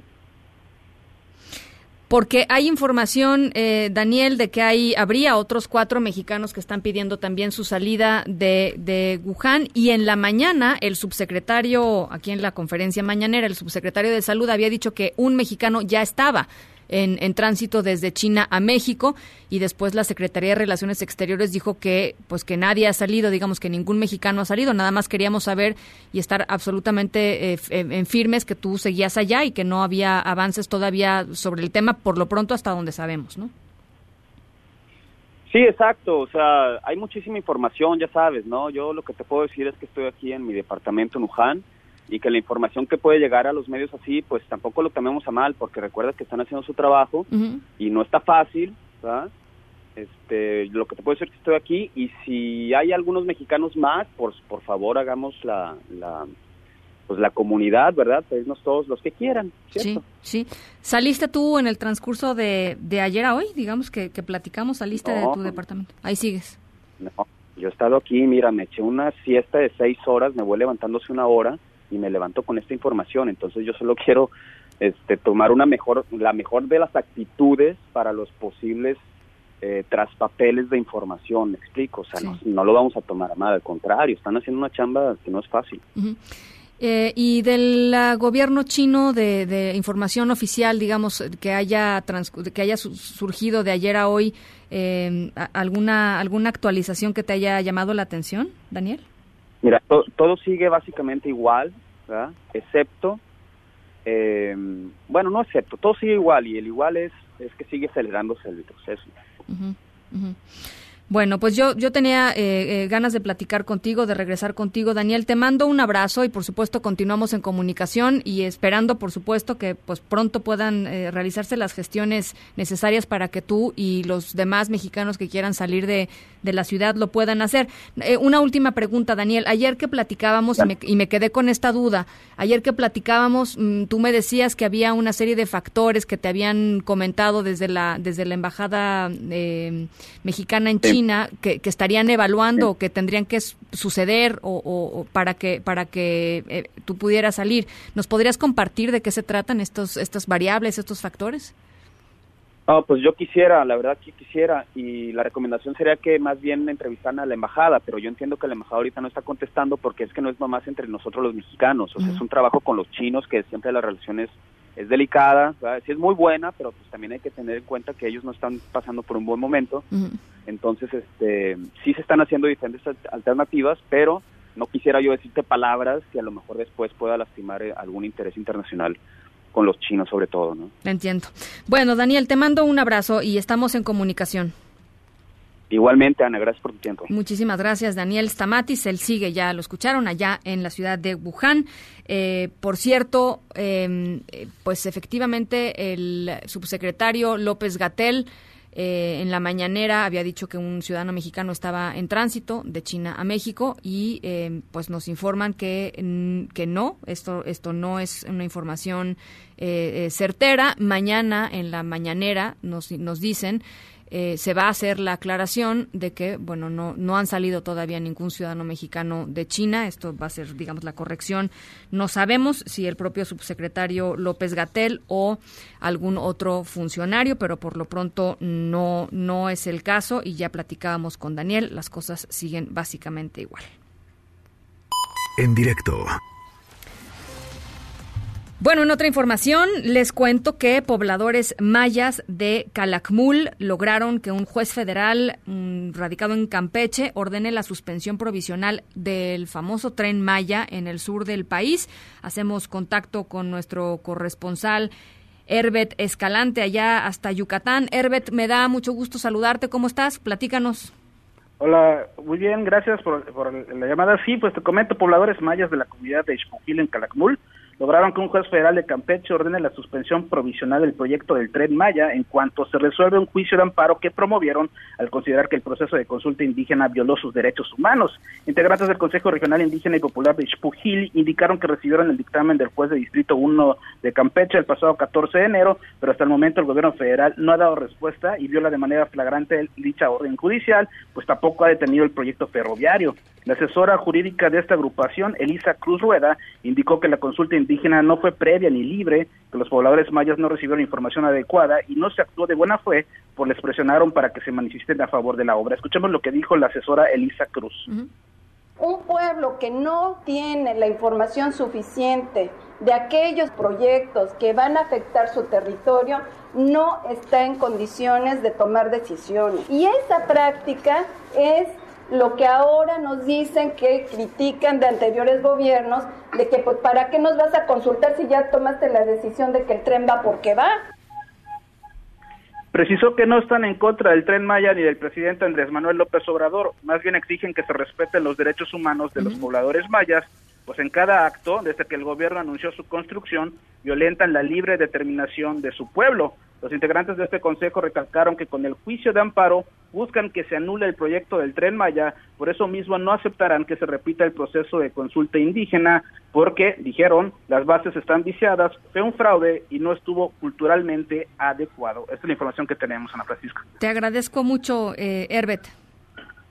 Porque hay información, eh, Daniel, de que hay habría otros cuatro mexicanos que están pidiendo también su salida de, de Wuhan y en la mañana el subsecretario, aquí en la conferencia mañanera, el subsecretario de Salud había dicho que un mexicano ya estaba en, tránsito desde China a México y después la Secretaría de Relaciones Exteriores dijo que pues que nadie ha salido, digamos que ningún mexicano ha salido, nada más queríamos saber y estar absolutamente eh, en firmes que tú seguías allá y que no había avances todavía sobre el tema por lo pronto hasta donde sabemos, ¿no? Sí, exacto, o sea, hay muchísima información, ya sabes, ¿no? Yo lo que te puedo decir es que estoy aquí en mi departamento en Wuhan, y que la información que puede llegar a los medios así, pues tampoco lo tomemos a mal, porque recuerda que están haciendo su trabajo y no está fácil, ¿verdad? Este, lo que te puedo decir es que estoy aquí y si hay algunos mexicanos más, por, por favor hagamos la, la pues la comunidad, ¿verdad? Pedirnos todos los que quieran, ¿cierto? Sí, sí. ¿Saliste tú en el transcurso de, de ayer a hoy? Digamos que, que platicamos, saliste de tu departamento. Ahí sigues. No, yo he estado aquí, mira, me eché una siesta de seis horas, me voy levantándose una hora y me levanto con esta información. Entonces yo solo quiero este, tomar una mejor, la mejor de las actitudes para los posibles eh, traspapeles de información, me explico, o sea, no, lo vamos a tomar a mal, al contrario, están haciendo una chamba que no es fácil. Eh, y del gobierno chino de, información oficial, digamos, que haya que haya surgido de ayer a hoy, eh, alguna alguna actualización que te haya llamado la atención, Daniel? Mira, todo sigue básicamente igual, ¿verdad? Excepto, eh, bueno, no excepto, todo sigue igual y el igual es, es que sigue acelerándose el proceso. Bueno, pues yo, yo tenía eh, eh, ganas de platicar contigo, de regresar contigo. Daniel, te mando un abrazo y por supuesto continuamos en comunicación y esperando por supuesto que pues pronto puedan eh, realizarse las gestiones necesarias para que tú y los demás mexicanos que quieran salir de, de la ciudad lo puedan hacer. una última pregunta, Daniel. Ayer que platicábamos y me, y me, quedé con esta duda, ayer que platicábamos, mm, tú me decías que había una serie de factores que te habían comentado desde la, desde la Embajada mexicana en Chile que, estarían evaluando o que tendrían que suceder o, para que para que eh, tú pudieras salir. ¿Nos podrías compartir de qué se tratan estos estas variables, estos factores? Ah, pues yo quisiera, la verdad que quisiera, y la recomendación sería que más bien entrevistaran a la embajada, pero yo entiendo que la embajada ahorita no está contestando porque es que no es nomás entre nosotros los mexicanos, o sea, es un trabajo con los chinos que siempre las relaciones es delicada, sí es muy buena, pero pues también hay que tener en cuenta que ellos no están pasando por un buen momento. Entonces, este, sí se están haciendo diferentes alternativas, pero no quisiera yo decirte palabras que a lo mejor después pueda lastimar eh, algún interés internacional con los chinos sobre todo, ¿no? Entiendo. Bueno, Daniel, te mando un abrazo y estamos en comunicación. Igualmente, Ana, gracias por tu tiempo. Muchísimas gracias, Daniel Stamatis. Él sigue, ya lo escucharon, allá en la ciudad de Wuhan. Eh, por cierto, em, eh, pues efectivamente el subsecretario López Gatel Eh, en la mañanera había dicho que un ciudadano mexicano estaba en tránsito de China a México y eh, pues nos informan que, que no, esto, esto no es una información eh, certera. Mañana en la mañanera nos, nos dicen eh, se va a hacer la aclaración de que, bueno, no, no han salido todavía ningún ciudadano mexicano de China. Esto va a ser, digamos, la corrección. No sabemos si el propio subsecretario López Gatel o algún otro funcionario, pero por lo pronto no, no es el caso y ya platicábamos con Daniel. Las cosas siguen básicamente igual. En directo. Bueno, en otra información les cuento que pobladores mayas de Calakmul lograron que un juez federal mm, radicado en Campeche ordene la suspensión provisional del famoso tren Maya en el sur del país. Hacemos contacto con nuestro corresponsal Herbert Escalante allá hasta Yucatán. Herbert, me da mucho gusto saludarte. ¿Cómo estás? Platícanos. Hola, muy bien, gracias por, por la llamada. Sí, pues te comento, pobladores mayas de la comunidad de Ixpujil en Calakmul lograron que un juez federal de Campeche ordene la suspensión provisional del proyecto del Tren Maya en cuanto se resuelve un juicio de amparo que promovieron al considerar que el proceso de consulta indígena violó sus derechos humanos. Integrantes del Consejo Regional Indígena y Popular de Xpujil indicaron que recibieron el dictamen del juez de Distrito 1 de Campeche el pasado 14 de enero, pero hasta el momento el gobierno federal no ha dado respuesta y viola de manera flagrante dicha orden judicial, pues tampoco ha detenido el proyecto ferroviario. La asesora jurídica de esta agrupación, Elisa Cruz Rueda, indicó que la consulta indígena no fue previa ni libre, que los pobladores mayas no recibieron información adecuada y no se actuó de buena fe, por les presionaron para que se manifiesten a favor de la obra. Escuchemos lo que dijo la asesora Elisa Cruz. Un pueblo que no tiene la información suficiente de aquellos proyectos que van a afectar su territorio no está en condiciones de tomar decisiones. Y esa práctica es lo que ahora nos dicen que critican de anteriores gobiernos, de que pues para qué nos vas a consultar si ya tomaste la decisión de que el tren va porque va. Precisó que no están en contra del tren Maya ni del presidente Andrés Manuel López Obrador, más bien exigen que se respeten los derechos humanos de los pobladores mayas, pues en cada acto, desde que el gobierno anunció su construcción, violentan la libre determinación de su pueblo. Los integrantes de este consejo recalcaron que con el juicio de amparo buscan que se anule el proyecto del tren Maya, por eso mismo no aceptarán que se repita el proceso de consulta indígena, porque, dijeron, las bases están viciadas, fue un fraude y no estuvo culturalmente adecuado. Esta es la información que tenemos, Ana Francisca. Te agradezco mucho, eh, Herbet.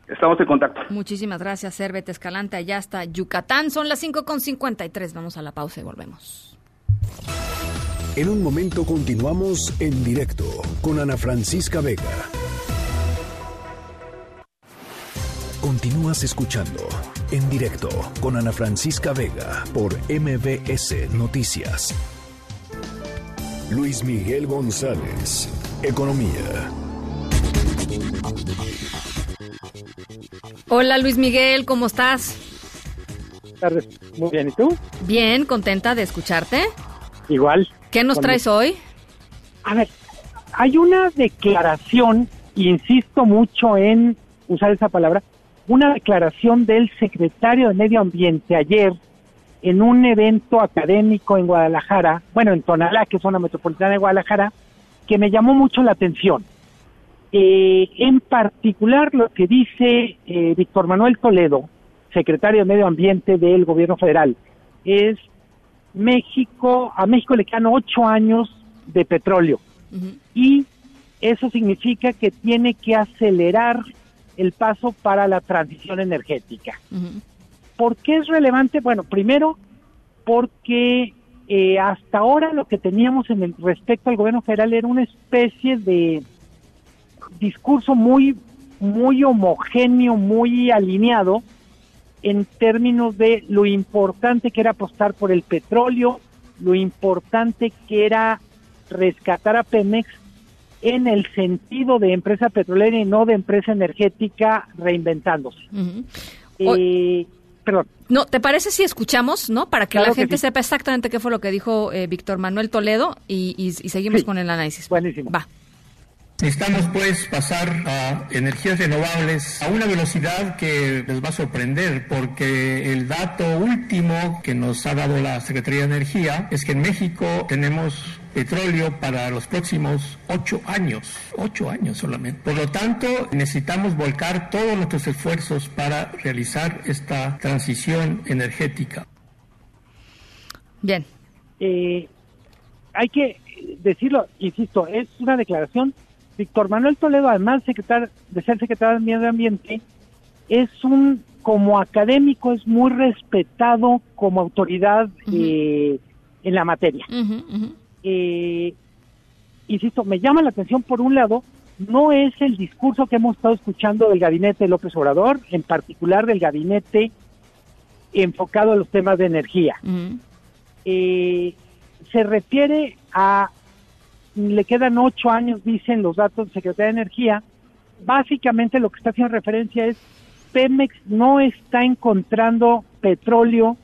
Estamos en contacto. Muchísimas gracias, Herbet Escalante. Allá hasta Yucatán. Son las 5.53. Vamos a la pausa y volvemos. En un momento continuamos en directo con Ana Francisca Vega. Continúas escuchando en directo con Ana Francisca Vega por MBS Noticias. Luis Miguel González, Economía. Hola Luis Miguel, ¿cómo estás? Buenas tardes. Muy bien, ¿y tú? Bien, contenta de escucharte. Igual. ¿Qué nos traes hoy? A ver, hay una declaración, insisto mucho en usar esa palabra, una declaración del secretario de Medio Ambiente ayer en un evento académico en Guadalajara, bueno, en Tonalá, que es zona metropolitana de Guadalajara, que me llamó mucho la atención. Eh, en particular lo que dice eh, Víctor Manuel Toledo, secretario de Medio Ambiente del Gobierno Federal, es México, a México le quedan ocho años de petróleo y eso significa que tiene que acelerar el paso para la transición energética. ¿Por qué es relevante? Bueno, primero porque eh, hasta ahora lo que teníamos en el respecto al gobierno federal era una especie de discurso muy muy homogéneo, muy alineado en términos de lo importante que era apostar por el petróleo, lo importante que era rescatar a Pemex en el sentido de empresa petrolera y no de empresa energética reinventándose. Eh, perdón. No, ¿te parece si escuchamos, no? Para que la gente sepa exactamente qué fue lo que dijo eh, Víctor Manuel Toledo y, seguimos con el análisis. Buenísimo. Va Necesitamos pues pasar a energías renovables a una velocidad que les va a sorprender porque el dato último que nos ha dado la Secretaría de Energía es que en México tenemos petróleo para los próximos ocho años, ocho años solamente. Por lo tanto, necesitamos volcar todos nuestros esfuerzos para realizar esta transición energética. Bien. Eh, hay que decirlo, insisto, es una declaración. Víctor Manuel Toledo, además secretario, de ser secretario de Medio Ambiente, es un, como académico, es muy respetado como autoridad eh, en la materia. Eh, insisto, me llama la atención por un lado, no es el discurso que hemos estado escuchando del gabinete de López Obrador, en particular del gabinete enfocado a los temas de energía. Eh, se refiere a, le quedan ocho años, dicen los datos de Secretaría de Energía, básicamente lo que está haciendo referencia es Pemex no está encontrando petróleo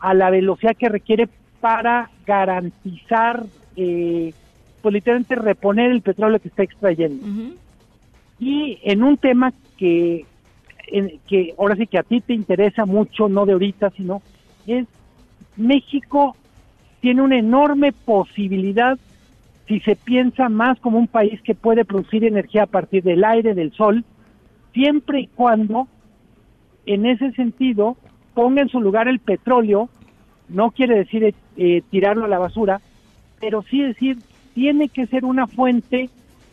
a la velocidad que requiere para garantizar, eh, pues literalmente reponer el petróleo que está extrayendo. Y en un tema que, en, que ahora sí que a ti te interesa mucho, no de ahorita, sino es México tiene una enorme posibilidad si se piensa más como un país que puede producir energía a partir del aire, del sol, siempre y cuando en ese sentido ponga en su lugar el petróleo, no quiere decir eh, tirarlo a la basura, pero sí decir, tiene que ser una fuente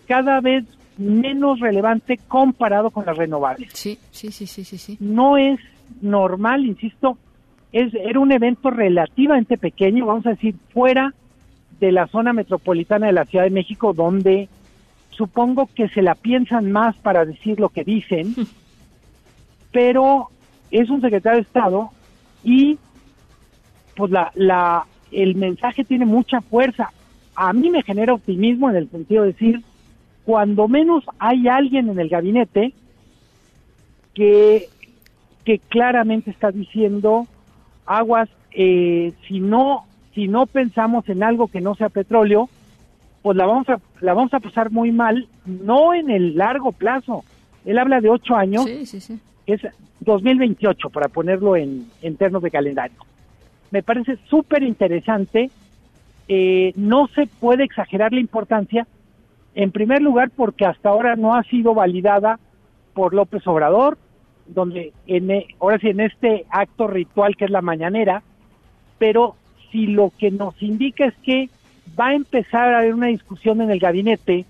cada vez menos relevante comparado con las renovables. Sí, sí, sí, sí, sí. sí. No es normal, insisto, es, era un evento relativamente pequeño, vamos a decir, fuera de la zona metropolitana de la Ciudad de México, donde supongo que se la piensan más para decir lo que dicen, pero es un secretario de Estado y pues la, la, el mensaje tiene mucha fuerza. A mí me genera optimismo en el sentido de decir, cuando menos hay alguien en el gabinete que, que claramente está diciendo, aguas, eh, si no si no pensamos en algo que no sea petróleo, pues la vamos a la vamos a pasar muy mal, no en el largo plazo. Él habla de ocho años, Sí, sí, sí. es 2028 para ponerlo en, en términos de calendario. Me parece súper interesante. eh, no se puede exagerar la importancia, en primer lugar porque hasta ahora no ha sido validada por López Obrador, donde en, e- ahora sí en este acto ritual que es la mañanera, pero si lo que nos indica es que va a empezar a haber una discusión en el gabinete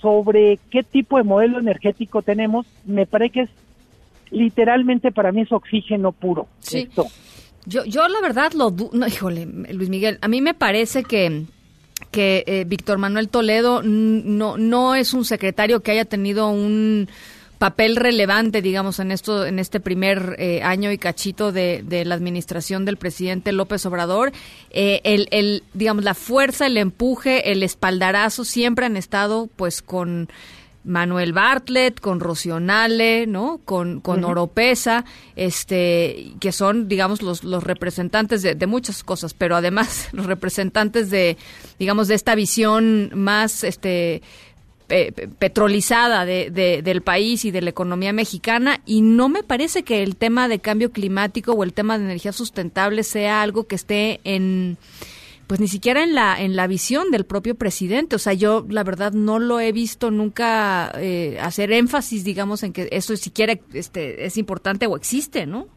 sobre qué tipo de modelo energético tenemos, me parece que es literalmente para mí es oxígeno puro. Sí. Esto. Yo, yo la verdad lo du no, híjole, Luis Miguel, a mí me parece que que eh, Víctor Manuel Toledo no no es un secretario que haya tenido un papel relevante, digamos, en esto, en este primer eh, año y cachito de, de la administración del presidente López Obrador. Eh, el, el, digamos, la fuerza, el empuje, el espaldarazo siempre han estado, pues, con Manuel Bartlett, con Rocionale, ¿no? Con, con Ujú. Oropesa, este, que son, digamos, los, los representantes de, de muchas cosas, pero además los representantes de, digamos, de esta visión más, este, pe- pe- petrolizada de, de- del país y de la economía mexicana y no me parece que el tema de cambio climático o el tema de energía sustentable sea algo que esté en pues ni siquiera en la en la visión del propio presidente. O sea yo la verdad no lo he visto nunca eh, hacer énfasis digamos en que eso siquiera este es importante o existe no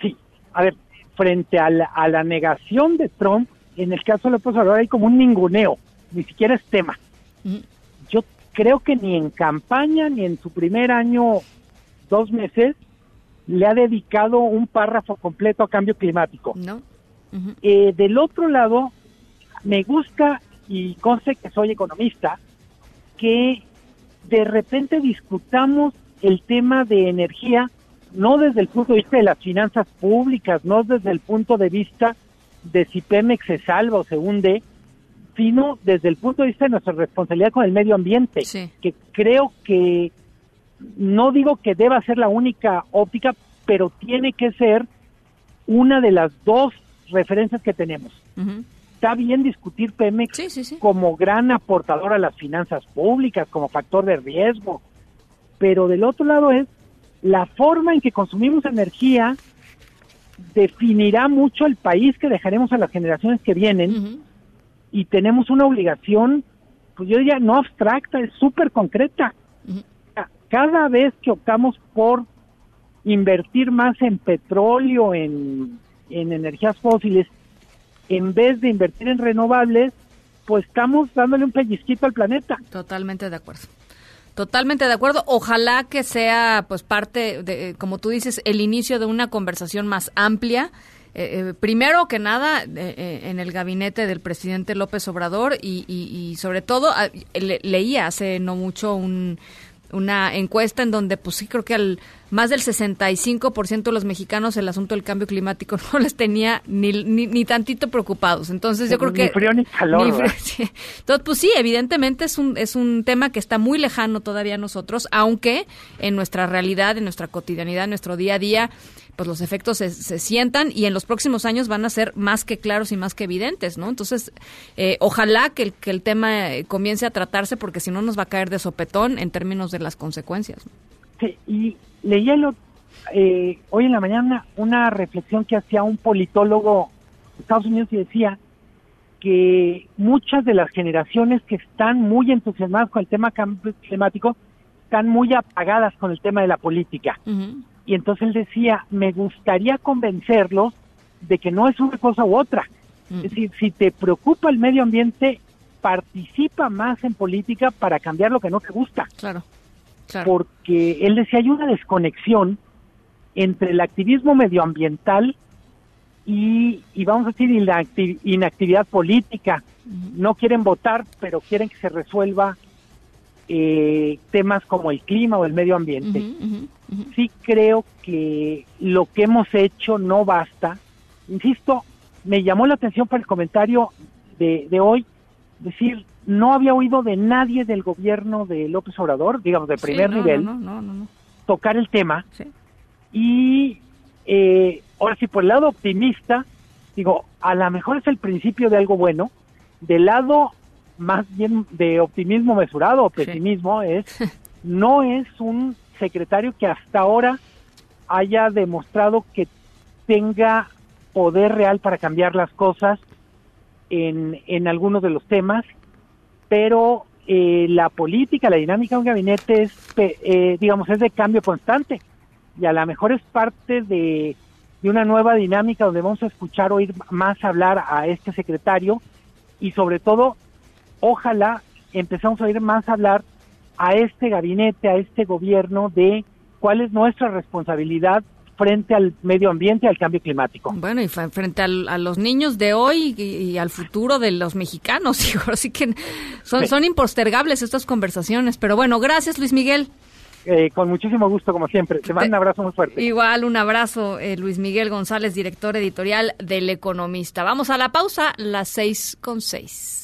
Sí, a ver, frente a la, a la negación de Trump, en el caso de López Obrador hay como un ninguneo, ni siquiera es tema. Creo que ni en campaña ni en su primer año, dos meses, le ha dedicado un párrafo completo a cambio climático. no Eh, del otro lado, me gusta, y conste que soy economista, que de repente discutamos el tema de energía no desde el punto de vista de las finanzas públicas, no desde el punto de vista de si Pemex se salva o se hunde, sino desde el punto de vista de nuestra responsabilidad con el medio ambiente, que creo que no digo que deba ser la única óptica, pero tiene que ser una de las dos referencias que tenemos. está bien discutir Pemex como gran aportador a las finanzas públicas, como factor de riesgo, pero del otro lado es la forma en que consumimos energía definirá mucho el país que dejaremos a las generaciones que vienen y tenemos una obligación, pues yo diría, no abstracta, es súper concreta. Cada vez que optamos por invertir más en petróleo, en, en energías fósiles, en vez de invertir en renovables, pues estamos dándole un pellizquito al planeta. Totalmente de acuerdo. Totalmente de acuerdo. Ojalá que sea, pues, parte de, como tú dices, el inicio de una conversación más amplia. Eh, eh, primero que nada, eh, en el gabinete del presidente López Obrador y, y, sobre todo, ah, leía hace no mucho un, una encuesta en donde, pues sí, creo que al más del 65% de los mexicanos el asunto del cambio climático no les tenía ni, ni, tantito preocupados. Entonces yo creo que... Ni frío ni calor. Entonces, pues sí, evidentemente es un, es un tema que está muy lejano todavía a nosotros, aunque en nuestra realidad, en nuestra cotidianidad, en nuestro día a día, pues los efectos se, sientan y en los próximos años van a ser más que claros y más que evidentes, ¿no? Entonces, eh, ojalá que el, que el tema eh, comience a tratarse porque si no nos va a caer de sopetón en términos de las consecuencias. Sí, y leía eh, hoy en la mañana una reflexión que hacía un politólogo de Estados Unidos y decía que muchas de las generaciones que están muy entusiasmadas con el tema climático están muy apagadas con el tema de la política. Y entonces él decía, me gustaría convencerlos de que no es una cosa u otra. Es decir, si te preocupa el medio ambiente, participa más en política para cambiar lo que no te gusta. Claro porque él decía hay una desconexión entre el activismo medioambiental y, vamos a decir la inactividad política. No quieren votar, pero quieren que se resuelva eh, temas como el clima o el medio ambiente. Sí creo que lo que hemos hecho no basta. Insisto, me llamó la atención para el comentario de, de hoy, decir, no había oído de nadie del gobierno de López Obrador, digamos, de primer nivel, tocar el tema. Y eh, ahora sí, por el lado optimista, digo, a lo mejor es el principio de algo bueno. Del lado más bien de optimismo mesurado o pesimismo es, no es un secretario que hasta ahora haya demostrado que tenga poder real para cambiar las cosas en, en algunos de los temas pero eh, la política, la dinámica de un gabinete es, eh, digamos, es de cambio constante y a lo mejor es parte de, una nueva dinámica donde vamos a escuchar, oír más hablar a este secretario y sobre todo, ojalá empezamos a oír más hablar a este gabinete, a este gobierno de cuál es nuestra responsabilidad frente al medio ambiente y al cambio climático. Bueno, y frente a los niños de hoy y, al futuro de los mexicanos, así que son, son impostergables estas conversaciones. Pero bueno, gracias Luis Miguel. Eh, con muchísimo gusto, como siempre. Te mando un abrazo muy fuerte. Igual, un abrazo, eh, Luis Miguel González, director editorial del Economista. Vamos a la pausa, las seis con seis.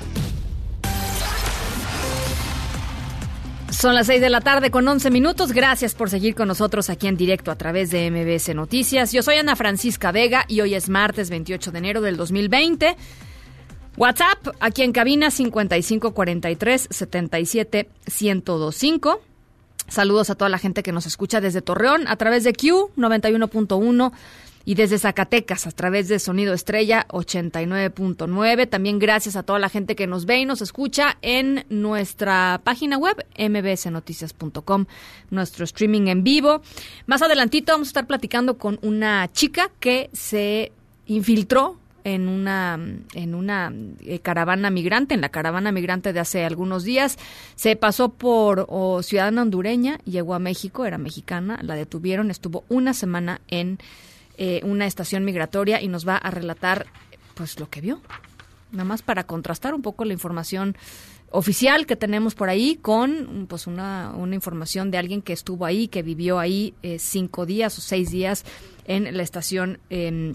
Son las 6 de la tarde con 11 minutos. Gracias por seguir con nosotros aquí en directo a través de MBS Noticias. Yo soy Ana Francisca Vega y hoy es martes 28 de enero del 2020. WhatsApp, aquí en cabina 5543 77 1025. Saludos a toda la gente que nos escucha desde Torreón a través de Q 91.1 y desde Zacatecas a través de Sonido Estrella 89.9. También gracias a toda la gente que nos ve y nos escucha en nuestra página web mbsnoticias.com, nuestro streaming en vivo. Más adelantito vamos a estar platicando con una chica que se infiltró en una en una eh, caravana migrante, en la caravana migrante de hace algunos días, se pasó por ciudadana hondureña, llegó a México, era mexicana, la detuvieron, estuvo una semana en eh, una estación migratoria y nos va a relatar pues lo que vio, nada más para contrastar un poco la información oficial que tenemos por ahí con pues una, una información de alguien que estuvo ahí, que vivió ahí eh, cinco días o seis días en la estación em,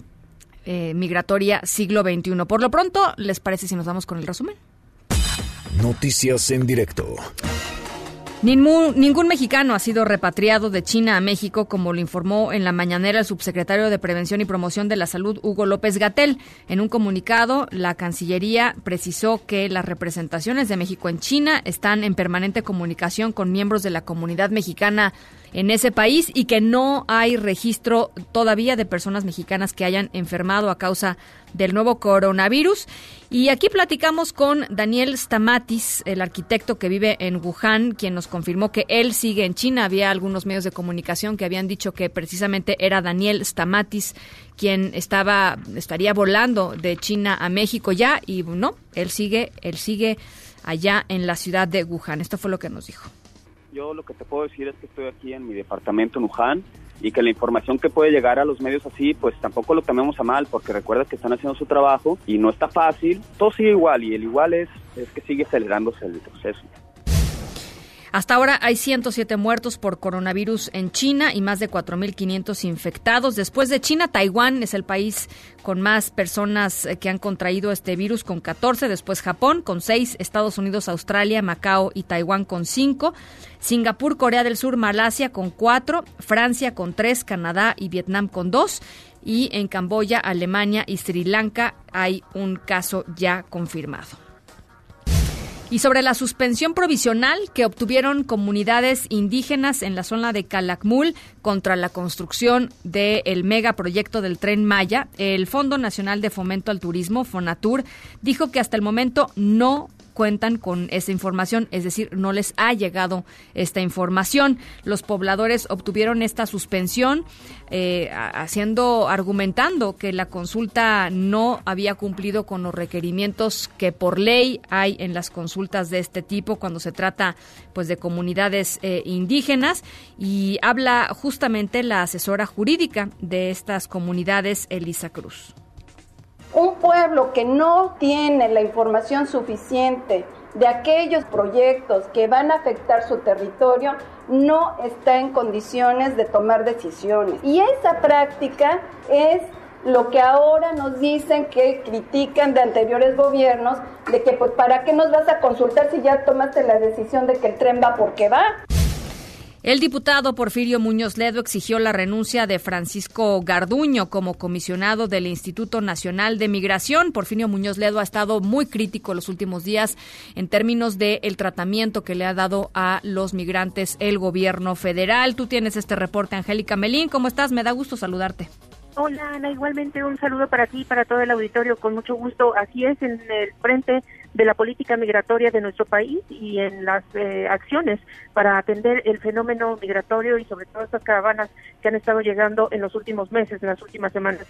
eh, migratoria siglo XXI. Por lo pronto, ¿les parece si nos vamos con el resumen? Noticias en directo. Ningún, mexicano ha sido repatriado de China a México, como lo informó en la mañanera el subsecretario de Prevención y Promoción de la Salud, Hugo López Gatel. En un comunicado, la Cancillería precisó que las representaciones de México en China están en permanente comunicación con miembros de la comunidad mexicana en ese país y que no hay registro todavía de personas mexicanas que hayan enfermado a causa del nuevo coronavirus. Y aquí platicamos con Daniel Stamatis, el arquitecto que vive en Wuhan, quien nos confirmó que él sigue en China. Había algunos medios de comunicación que habían dicho que precisamente era Daniel Stamatis quien estaba estaría volando de China a México ya y no, él sigue, él sigue allá en la ciudad de Wuhan. Esto fue lo que nos dijo. Yo lo que te puedo decir es que estoy aquí en mi departamento en y que la información que puede llegar a los medios así, pues tampoco lo tomemos a mal, porque recuerda que están haciendo su trabajo y no está fácil. Todo sigue igual y el igual es, es que sigue acelerándose el proceso. Hasta ahora hay 107 muertos por coronavirus en China y más de 4.500 infectados. Después de China, Taiwán es el país con más personas eh, que han contraído este virus, con 14. Después Japón, con 6. Estados Unidos, Australia, Macao y Taiwán, con 5. Singapur, Corea del Sur, Malasia, con 4. Francia, con 3. Canadá y Vietnam, con 2 y en Camboya, Alemania y Sri Lanka hay un caso ya confirmado y sobre la suspensión provisional que obtuvieron comunidades indígenas en la zona de Calakmul contra la construcción del megaproyecto del tren Maya, el Fondo Nacional de Fomento al Turismo, FONATUR, dijo que hasta el momento no cuentan con esa información, es decir, no les ha llegado esta información. Los pobladores obtuvieron esta suspensión eh, haciendo, argumentando que la consulta no había cumplido con los requerimientos que por ley hay en las consultas de este tipo cuando se trata pues de comunidades eh, indígenas y habla justamente la asesora jurídica de estas comunidades, Elisa Cruz un pueblo que no tiene la información suficiente de aquellos proyectos que van a afectar su territorio no está en condiciones de tomar decisiones. Y esa práctica es lo que ahora nos dicen que critican de anteriores gobiernos, de que pues para qué nos vas a consultar si ya tomaste la decisión de que el tren va porque va. El diputado Porfirio Muñoz Ledo exigió la renuncia de Francisco Garduño como comisionado del Instituto Nacional de Migración. Porfirio Muñoz Ledo ha estado muy crítico los últimos días en términos del el tratamiento que le ha dado a los migrantes el gobierno federal. Tú tienes este reporte, Angélica Melín. ¿Cómo estás? Me da gusto saludarte. Hola Ana, igualmente un saludo para ti y para todo el auditorio, con mucho gusto. Así es, en el frente de la política migratoria de nuestro país y en las eh, acciones para atender el fenómeno migratorio y sobre todo estas caravanas que han estado llegando en los últimos meses, en las últimas semanas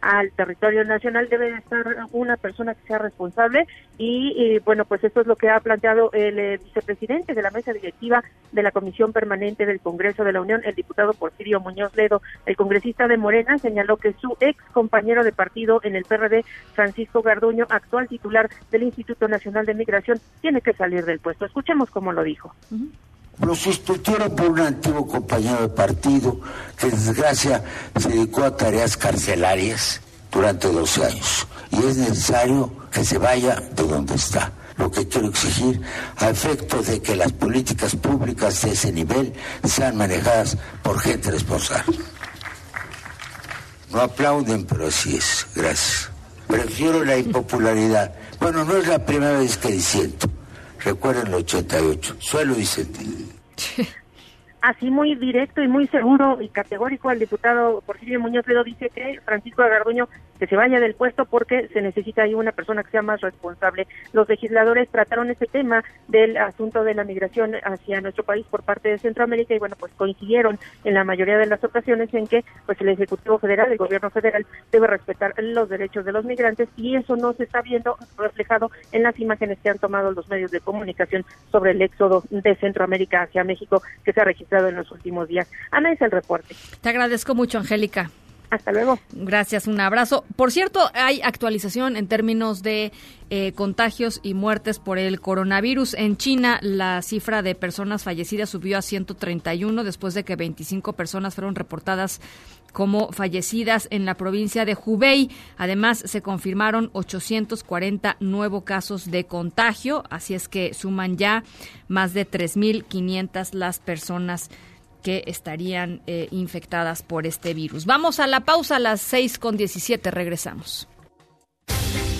al territorio nacional, debe estar una persona que sea responsable y, bueno, pues esto es lo que ha planteado el eh, vicepresidente de la mesa directiva de la Comisión Permanente del Congreso de la Unión, el diputado Porfirio Muñoz Ledo. El congresista de Morena señaló que su ex compañero de partido en el PRD, Francisco Garduño, actual titular del Instituto Nacional de Migración, tiene que salir del puesto. Escuchemos cómo lo dijo. Lo sustituyeron por un antiguo compañero de partido que, desgracia, se dedicó a tareas carcelarias durante 12 años. Y es necesario que se vaya de donde está. Lo que quiero exigir a efecto de que las políticas públicas de ese nivel sean manejadas por gente responsable. No aplauden, pero así es. Gracias. Prefiero la impopularidad. Bueno, no es la primera vez que disiento. Recuerden el 88. Suelo disentir. así muy directo y muy seguro y categórico al diputado Porfirio Muñoz Ledo dice que Francisco Garduño que se vaya del puesto porque se necesita ahí una persona que sea más responsable. Los legisladores trataron este tema del asunto de la migración hacia nuestro país por parte de Centroamérica y bueno, pues coincidieron en la mayoría de las ocasiones en que pues el Ejecutivo Federal, el Gobierno Federal debe respetar los derechos de los migrantes y eso no se está viendo reflejado en las imágenes que han tomado los medios de comunicación sobre el éxodo de Centroamérica hacia México que se ha registrado en los últimos días. Ana es el reporte. Te agradezco mucho, Angélica. Hasta luego. Gracias, un abrazo. Por cierto, hay actualización en términos de eh, contagios y muertes por el coronavirus. En China, la cifra de personas fallecidas subió a 131 después de que 25 personas fueron reportadas como fallecidas en la provincia de Hubei. Además, se confirmaron 840 nuevos casos de contagio, así es que suman ya más de 3.500 las personas que estarían eh, infectadas por este virus. Vamos a la pausa a las 6 con 17, regresamos.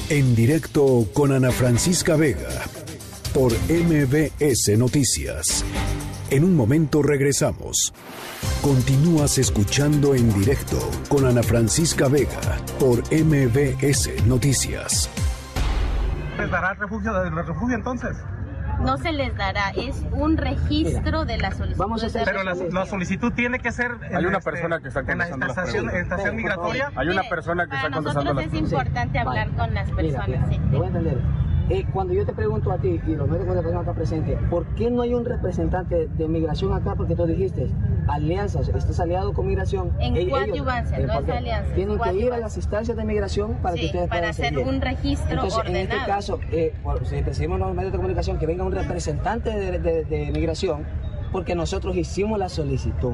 En directo con Ana Francisca Vega por MBS Noticias. En un momento regresamos. Continúas escuchando en directo con Ana Francisca Vega por MBS Noticias. ¿Les dará refugio, refugio entonces? No se les dará, es un registro de la solicitud. Vamos a hacer, pero la, solicitud tiene que ser. Hay una este, persona que está contestando en la estación, estación migratoria. Hay una persona que está contestando. Para nosotros es importante hablar con las personas. sí. voy a entender. Eh, cuando yo te pregunto a ti y los medios de acá presentes, ¿por qué no hay un representante de migración acá? Porque tú dijiste, alianzas, estás aliado con migración. En ellos, coadyuvancia, no es alianza. Tienen que ir a las instancias de migración para que ustedes para hacer un registro Entonces, ordenado. en este caso, eh, si pedimos los medios de comunicación que venga un representante de, de, de migración, porque nosotros hicimos la solicitud.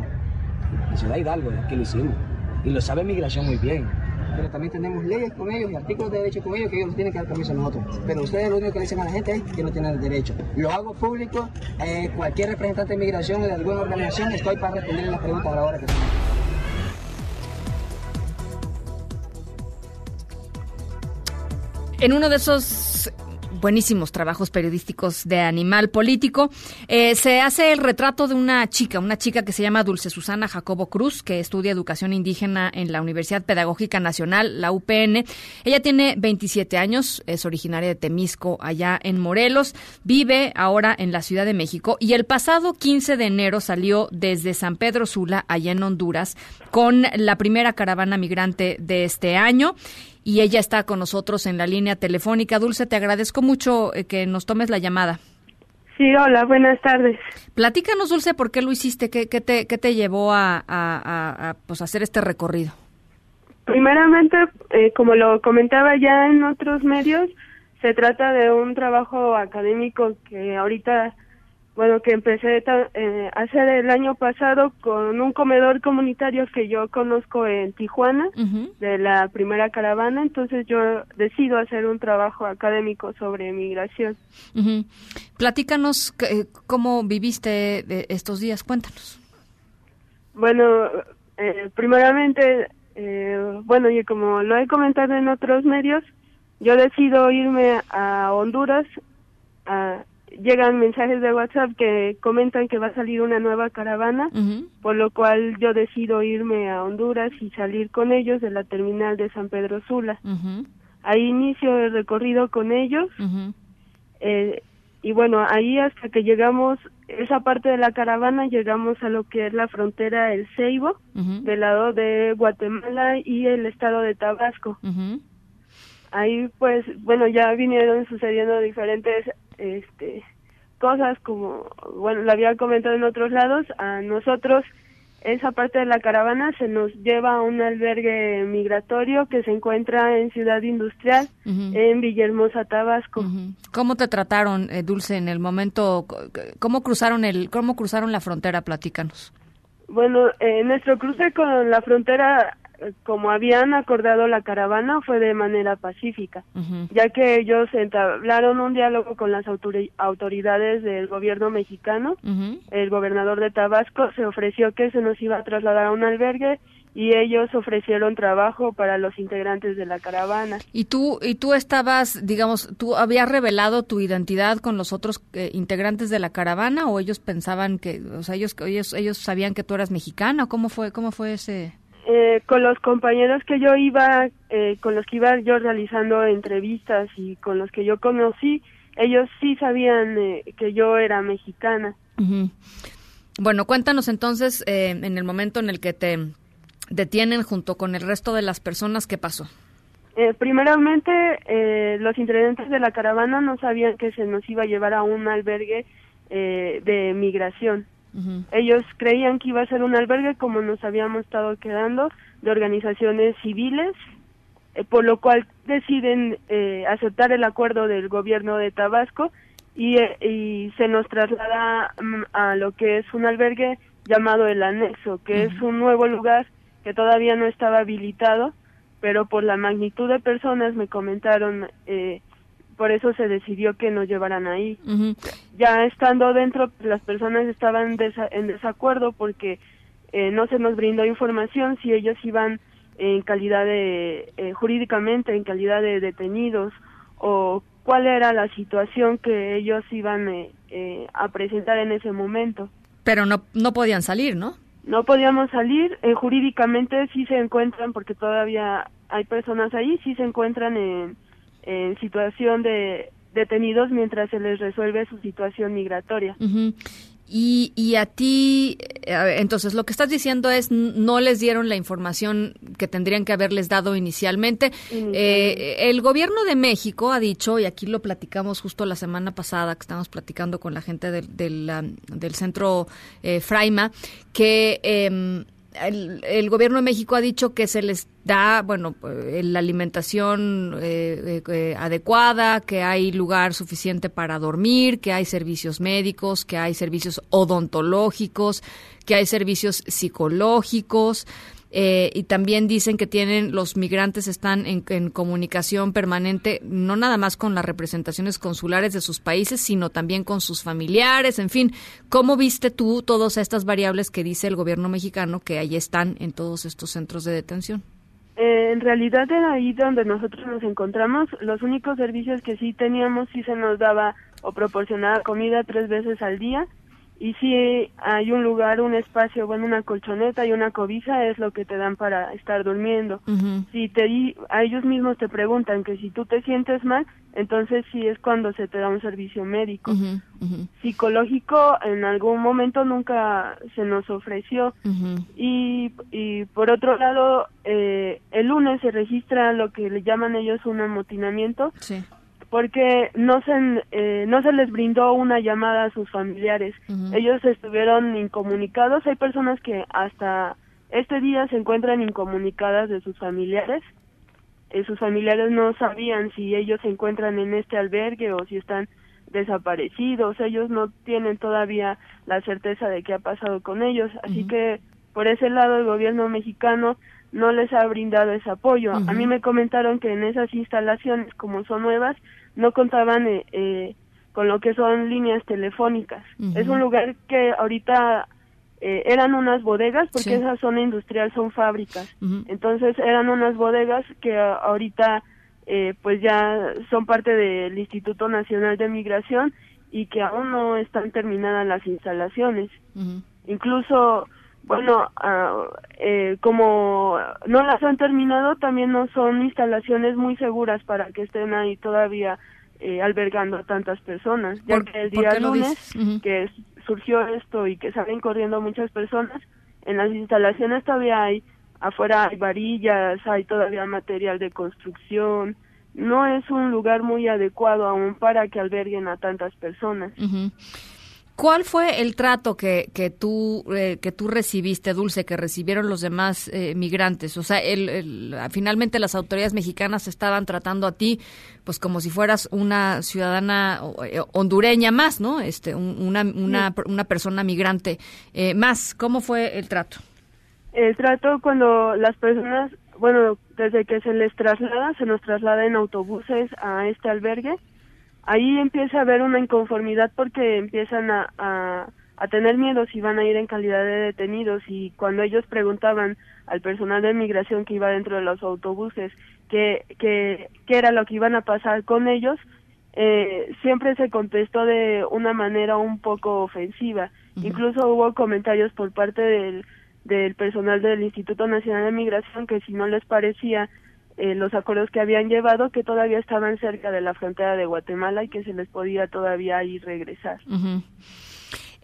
En Ciudad Hidalgo, que lo hicimos. Y lo sabe migración muy bien pero también tenemos leyes con ellos y artículos de derecho con ellos que ellos nos tienen que dar permiso a nosotros. Pero ustedes lo único que le dicen a la gente es que no tienen el derecho. Lo hago público, eh, cualquier representante de migración o de alguna organización, estoy para responder las preguntas a la hora que sea. En uno de esos buenísimos trabajos periodísticos de Animal Político. Eh, se hace el retrato de una chica, una chica que se llama Dulce Susana Jacobo Cruz, que estudia educación indígena en la Universidad Pedagógica Nacional, la UPN. Ella tiene 27 años, es originaria de Temisco, allá en Morelos, vive ahora en la Ciudad de México y el pasado 15 de enero salió desde San Pedro Sula, allá en Honduras, con la primera caravana migrante de este año y ella está con nosotros en la línea telefónica. Dulce, te agradezco mucho eh, que nos tomes la llamada. Sí, hola, buenas tardes. Platícanos, Dulce, ¿por qué lo hiciste? ¿Qué, qué, te, qué te, llevó a, a, a pues, hacer este recorrido? Primeramente, eh, como lo comentaba ya en otros medios, se trata de un trabajo académico que ahorita bueno, que empecé eh, a hacer el año pasado con un comedor comunitario que yo conozco en Tijuana, de la primera caravana, entonces yo decido hacer un trabajo académico sobre migración. Platícanos eh, cómo viviste estos días, cuéntanos. Bueno, eh, primeramente, eh, bueno, y como lo he comentado en otros medios, yo decido irme a Honduras a llegan mensajes de WhatsApp que comentan que va a salir una nueva caravana, por lo cual yo decido irme a Honduras y salir con ellos de la terminal de San Pedro Sula. Ahí inicio el recorrido con ellos. Eh, y bueno, ahí hasta que llegamos, esa parte de la caravana, llegamos a lo que es la frontera El Ceibo, del lado de Guatemala y el estado de Tabasco. Ahí pues, bueno, ya vinieron sucediendo diferentes este cosas como bueno lo había comentado en otros lados a nosotros esa parte de la caravana se nos lleva a un albergue migratorio que se encuentra en Ciudad Industrial, en Villahermosa, Tabasco. ¿Cómo te trataron, eh, Dulce, en el momento? ¿Cómo cruzaron el, cómo cruzaron la frontera? Platícanos. Bueno, eh, nuestro cruce con la frontera como habían acordado la caravana, fue de manera pacífica, ya que ellos entablaron un diálogo con las autoridades del gobierno mexicano. El gobernador de Tabasco se ofreció que se nos iba a trasladar a un albergue y ellos ofrecieron trabajo para los integrantes de la caravana. ¿Y tú y tú estabas, digamos, tú habías revelado tu identidad con los otros eh, integrantes de la caravana o ellos pensaban que, o sea, ellos ellos ellos sabían que tú eras mexicana, ¿cómo fue cómo fue ese eh, con los compañeros que yo iba, eh, con los que iba yo realizando entrevistas y con los que yo conocí, ellos sí sabían eh, que yo era mexicana. Bueno, cuéntanos entonces en el momento en el que te detienen junto con el resto de las personas, ¿qué pasó? primeramente, los integrantes de la caravana no sabían que se nos iba a llevar a un albergue de migración. Ellos creían que iba a ser un albergue como nos habíamos estado quedando de organizaciones civiles, eh, por lo cual deciden eh, aceptar el acuerdo del gobierno de Tabasco y, eh, y se nos traslada mm, a lo que es un albergue llamado el anexo, que es un nuevo lugar que todavía no estaba habilitado, pero por la magnitud de personas me comentaron, eh, por eso se decidió que nos llevaran ahí. Ya estando dentro, pues, las personas estaban desa- en desacuerdo porque eh, no se nos brindó información si ellos iban en calidad de, eh, jurídicamente, en calidad de detenidos, o cuál era la situación que ellos iban eh, eh, a presentar en ese momento. Pero no, no podían salir, ¿no? No podíamos salir, eh, jurídicamente sí se encuentran, porque todavía hay personas ahí, sí se encuentran en, en situación de detenidos mientras se les resuelve su situación migratoria. Y, y a ti, eh, entonces lo que estás diciendo es no les dieron la información que tendrían que haberles dado inicialmente. Eh, el gobierno de México ha dicho, y aquí lo platicamos justo la semana pasada, que estábamos platicando con la gente del, del, del centro eh, Fraima, que em, el, el gobierno de México ha dicho que se les da, bueno, eh, la alimentación eh, eh, eh, adecuada, que hay lugar suficiente para dormir, que hay servicios médicos, que hay servicios odontológicos, que hay servicios psicológicos. Eh, y también dicen que tienen los migrantes están en, comunicación permanente no nada más con las representaciones consulares de sus países sino también con sus familiares en fin. Cómo viste tú todas estas variables que dice el gobierno mexicano que ahí están en todos estos centros de detención Eh, en realidad era ahí donde nosotros nos encontramos. Los únicos servicios que sí teníamos sí se nos daba o proporcionaba comida tres veces al día y si hay un lugar, un espacio, bueno, una colchoneta y una cobija es lo que te dan para estar durmiendo. Si te di- a ellos mismos te preguntan que si tú te sientes mal, entonces sí es cuando se te da un servicio médico. Psicológico en algún momento nunca se nos ofreció. Y, y por otro lado, eh, el lunes se registra lo que le llaman ellos un amotinamiento, porque no se, eh, no se les brindó una llamada a sus familiares. Ellos estuvieron incomunicados. Hay personas que hasta este día se encuentran incomunicadas de sus familiares. Eh, sus familiares no sabían si ellos se encuentran en este albergue o si están desaparecidos. Ellos no tienen todavía la certeza de qué ha pasado con ellos. Así que por ese lado el gobierno mexicano no les ha brindado ese apoyo. A mí me comentaron que en esas instalaciones, como son nuevas, no contaban eh, eh, con lo que son líneas telefónicas. Es un lugar que ahorita eh, eran unas bodegas, porque Sí. esa zona industrial son fábricas. Entonces eran unas bodegas que a- ahorita eh, pues ya son parte del Instituto Nacional de Migración y que aún no están terminadas las instalaciones. Incluso, bueno, ah, eh, como no las han terminado, también no son instalaciones muy seguras para que estén ahí todavía eh, albergando a tantas personas. Ya ¿Por- que el día lunes que surgió esto y que salen corriendo muchas personas, en las instalaciones todavía hay, afuera hay varillas, hay todavía material de construcción. No es un lugar muy adecuado aún para que alberguen a tantas personas. ¿Cuál fue el trato que, que tú eh, que tú recibiste, Dulce, que recibieron los demás eh, migrantes? O sea, el, el- finalmente las autoridades mexicanas estaban tratando a ti, pues como si fueras una ciudadana eh, hondureña más, ¿no? Este, un- una, una, una persona migrante eh, más. ¿Cómo fue el trato? El trato cuando las personas, bueno, desde que se les traslada, se nos traslada en autobuses a este albergue, ahí empieza a haber una inconformidad porque empiezan a, a, a tener miedo si van a ir en calidad de detenidos y cuando ellos preguntaban al personal de migración que iba dentro de los autobuses qué que, qué era lo que iban a pasar con ellos, eh, siempre se contestó de una manera un poco ofensiva. Incluso hubo comentarios por parte del, del personal del Instituto Nacional de Migración que si no les parecía eh, los acuerdos que habían llevado, que todavía estaban cerca de la frontera de Guatemala y que se les podía todavía ir regresar.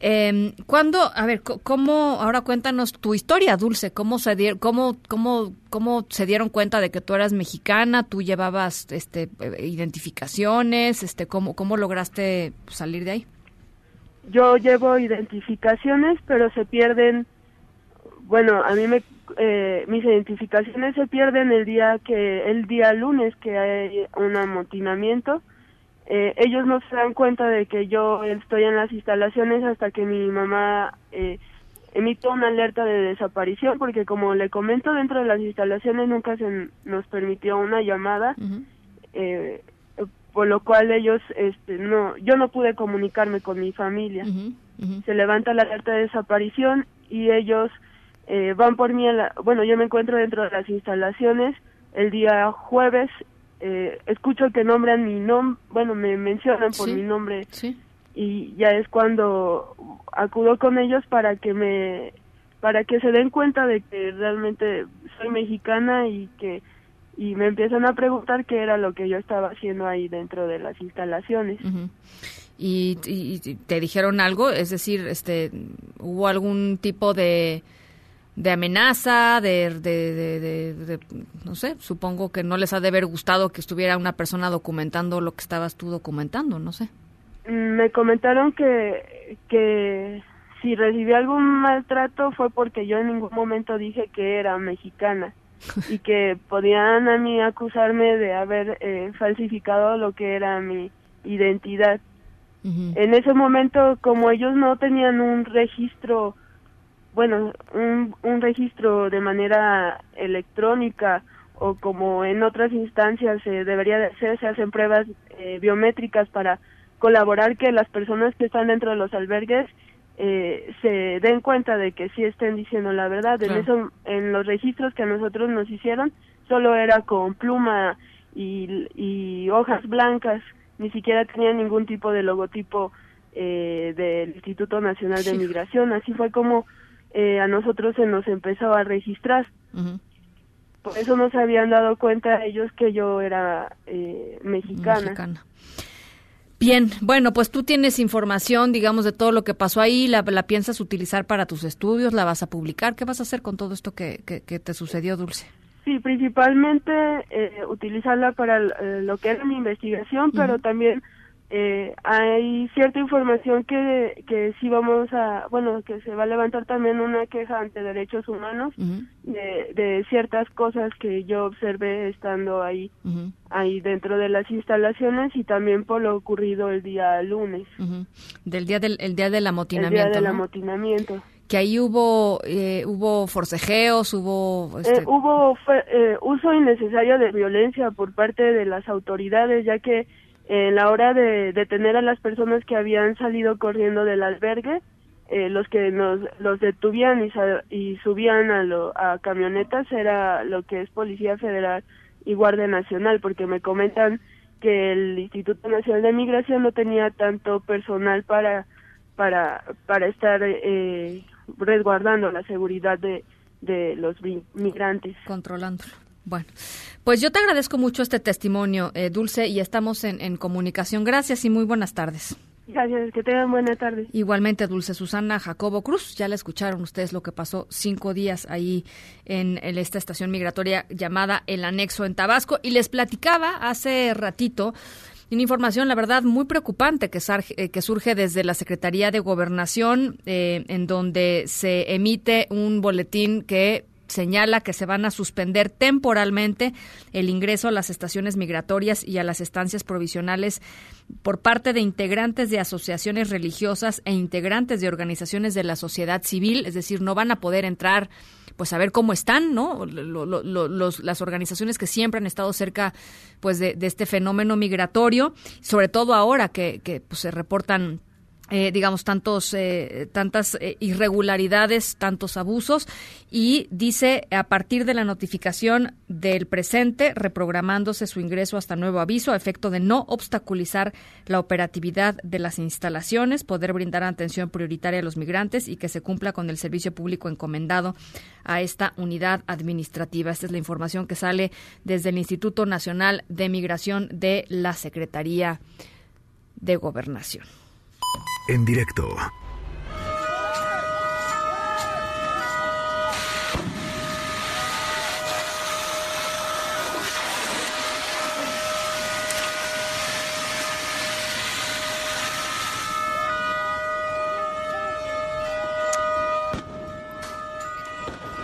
Eh, ¿Cuándo, a ver, cómo, ahora cuéntanos tu historia, Dulce, cómo se dieron, cómo, cómo, cómo se dieron cuenta de que tú eras mexicana, tú llevabas, este, identificaciones, este, cómo, cómo lograste salir de ahí? yo llevo identificaciones, pero se pierden, bueno, a mí me, eh, mis identificaciones se pierden el día que, el día lunes que hay un amotinamiento. Eh, ellos no se dan cuenta de que yo estoy en las instalaciones hasta que mi mamá eh, emite una alerta de desaparición, porque como le comento, dentro de las instalaciones nunca se nos permitió una llamada. eh, por lo cual ellos este no yo no pude comunicarme con mi familia se levanta la alerta de desaparición y ellos eh, van por mí a la, bueno yo me encuentro dentro de las instalaciones el día jueves eh, escucho que nombran mi nombre bueno me mencionan por Sí. mi nombre Sí. y ya es cuando acudo con ellos para que me para que se den cuenta de que realmente soy mexicana y que y me empiezan a preguntar qué era lo que yo estaba haciendo ahí dentro de las instalaciones. Y, y- y te dijeron algo, es decir, este, hubo algún tipo de de amenaza, de, de, de- de- de- no sé, supongo que no les ha de haber gustado que estuviera una persona documentando lo que estabas tú documentando, no sé. Mm, Me comentaron que que si recibí algún maltrato fue porque yo en ningún momento dije que era mexicana y que podían a mí acusarme de haber eh, falsificado lo que era mi identidad. En ese momento, como ellos no tenían un registro, bueno, un, un registro de manera electrónica o como en otras instancias se debería de hacer, se hacen pruebas eh, biométricas para colaborar que las personas que están dentro de los albergues eh, se den cuenta de que sí estén diciendo la verdad. En eso, en los registros que a nosotros nos hicieron, solo era con pluma y, y hojas blancas, ni siquiera tenía ningún tipo de logotipo eh, del Instituto Nacional de Sí. Migración. Así fue como eh, a nosotros se nos empezó a registrar. Por eso no se habían dado cuenta ellos que yo era eh, mexicana. Mexicana. Bien, bueno, pues tú tienes información, digamos, de todo lo que pasó ahí, la, la piensas utilizar para tus estudios, la vas a publicar, ¿qué vas a hacer con todo esto que, que, que te sucedió, Dulce? Sí, principalmente eh, utilizarla para eh, lo que era mi investigación, pero también eh, hay cierta información que, que sí vamos a, bueno, que se va a levantar también una queja ante derechos humanos de, de ciertas cosas que yo observé estando ahí, ahí dentro de las instalaciones y también por lo ocurrido el día lunes. Del día del, el día del el amotinamiento, día del ¿no? amotinamiento. Que ahí hubo, eh, hubo forcejeos, hubo... este, Eh, hubo fue- eh, uso innecesario de violencia por parte de las autoridades, ya que en la hora de detener a las personas que habían salido corriendo del albergue, eh, los que nos los detuvían y, subían a, lo, a camionetas era lo que es Policía Federal y Guardia Nacional, porque me comentan que el Instituto Nacional de Migración no tenía tanto personal para para para estar eh, resguardando la seguridad de, de los mi- migrantes. Controlándolo. Bueno, pues yo te agradezco mucho este testimonio, eh, Dulce, y estamos en, en comunicación. Gracias y muy buenas tardes. Gracias, que tengan buena tarde. Igualmente, Dulce Susana Jacobo Cruz, ya la escucharon ustedes lo que pasó cinco días ahí en, en esta estación migratoria llamada El Anexo en Tabasco. Y les platicaba hace ratito una información, la verdad, muy preocupante que, sarge- eh, que surge desde la Secretaría de Gobernación, eh, en donde se emite un boletín que señala que se van a suspender temporalmente el ingreso a las estaciones migratorias y a las estancias provisionales por parte de integrantes de asociaciones religiosas e integrantes de organizaciones de la sociedad civil, es decir, no van a poder entrar pues a ver cómo están, ¿no? Las organizaciones que siempre han estado cerca pues de, de este fenómeno migratorio, sobre todo ahora que, que pues, se reportan eh, digamos, tantos, eh, tantas eh, irregularidades, tantos abusos, y dice, a partir de la notificación del presente, reprogramándose su ingreso hasta nuevo aviso, a efecto de no obstaculizar la operatividad de las instalaciones, poder brindar atención prioritaria a los migrantes y que se cumpla con el servicio público encomendado a esta unidad administrativa. Esta es la información que sale desde el Instituto Nacional de Migración de la Secretaría de Gobernación. En directo.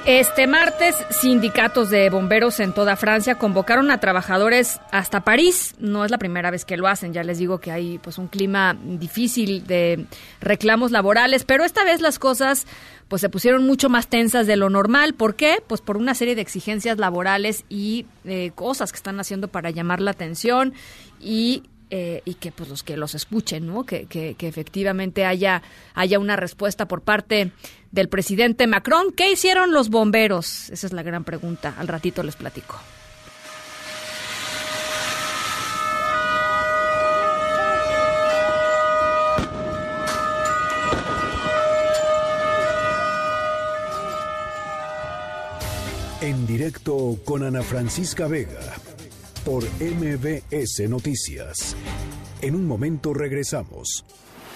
Este martes, sindicatos de bomberos en toda Francia convocaron a trabajadores hasta París. No es la primera vez que lo hacen, ya les digo que hay pues un clima difícil de reclamos laborales, pero esta vez las cosas pues se pusieron mucho más tensas de lo normal. ¿Por qué? Pues por una serie de exigencias laborales y eh, cosas que están haciendo para llamar la atención y eh, y que pues los que los escuchen, ¿no? Que, que, que, efectivamente haya, haya una respuesta por parte del presidente Macron. ¿Qué hicieron los bomberos? Esa es la gran pregunta. Al ratito les platico. En directo con Ana Francisca Vega por MBS Noticias. En un momento regresamos.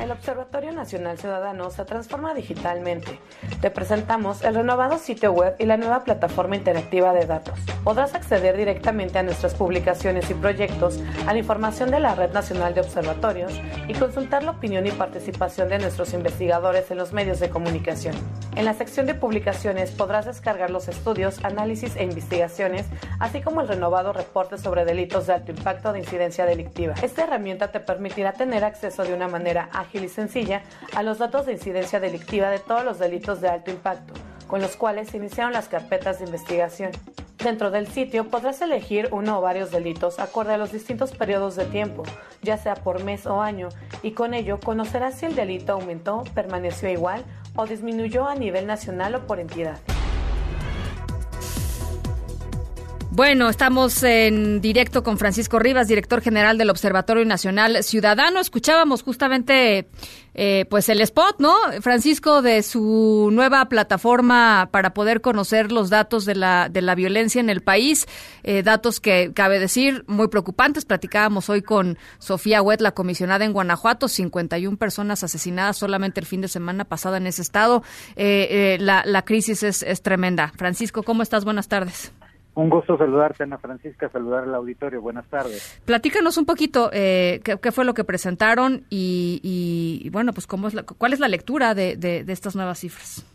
El Observatorio Nacional Ciudadano se transforma digitalmente. Te presentamos el renovado sitio web y la nueva plataforma interactiva de datos. Podrás acceder directamente a nuestras publicaciones y proyectos, a la información de la Red Nacional de Observatorios y consultar la opinión y participación de nuestros investigadores en los medios de comunicación. En la sección de publicaciones podrás descargar los estudios, análisis e investigaciones, así como el renovado reporte sobre delitos de alto impacto de incidencia delictiva. Esta herramienta te permitirá tener acceso de una manera ágil y sencilla a los datos de incidencia delictiva de todos los delitos de alto impacto, con los cuales se iniciaron las carpetas de investigación. Dentro del sitio podrás elegir uno o varios delitos acorde a los distintos periodos de tiempo, ya sea por mes o año, y con ello conocerás si el delito aumentó, permaneció igual o disminuyó a nivel nacional o por entidad. Bueno, estamos en directo con Francisco Rivas, director general del Observatorio Nacional Ciudadano. Escuchábamos justamente eh, pues el spot, ¿no? Francisco, de su nueva plataforma para poder conocer los datos de la, de la violencia en el país, eh, datos que cabe decir muy preocupantes. Platicábamos hoy con Sofía Huet, la comisionada en Guanajuato, 51 personas asesinadas solamente el fin de semana pasado en ese estado. Eh, la, la crisis es, es tremenda. Francisco, ¿cómo estás? Buenas tardes. Un gusto saludarte, Ana Francisca, saludar al auditorio. Buenas tardes. Platícanos un poquito eh, qué, fue lo que presentaron y, y bueno, pues cómo es la, cuál es la lectura de, de, de, estas nuevas cifras.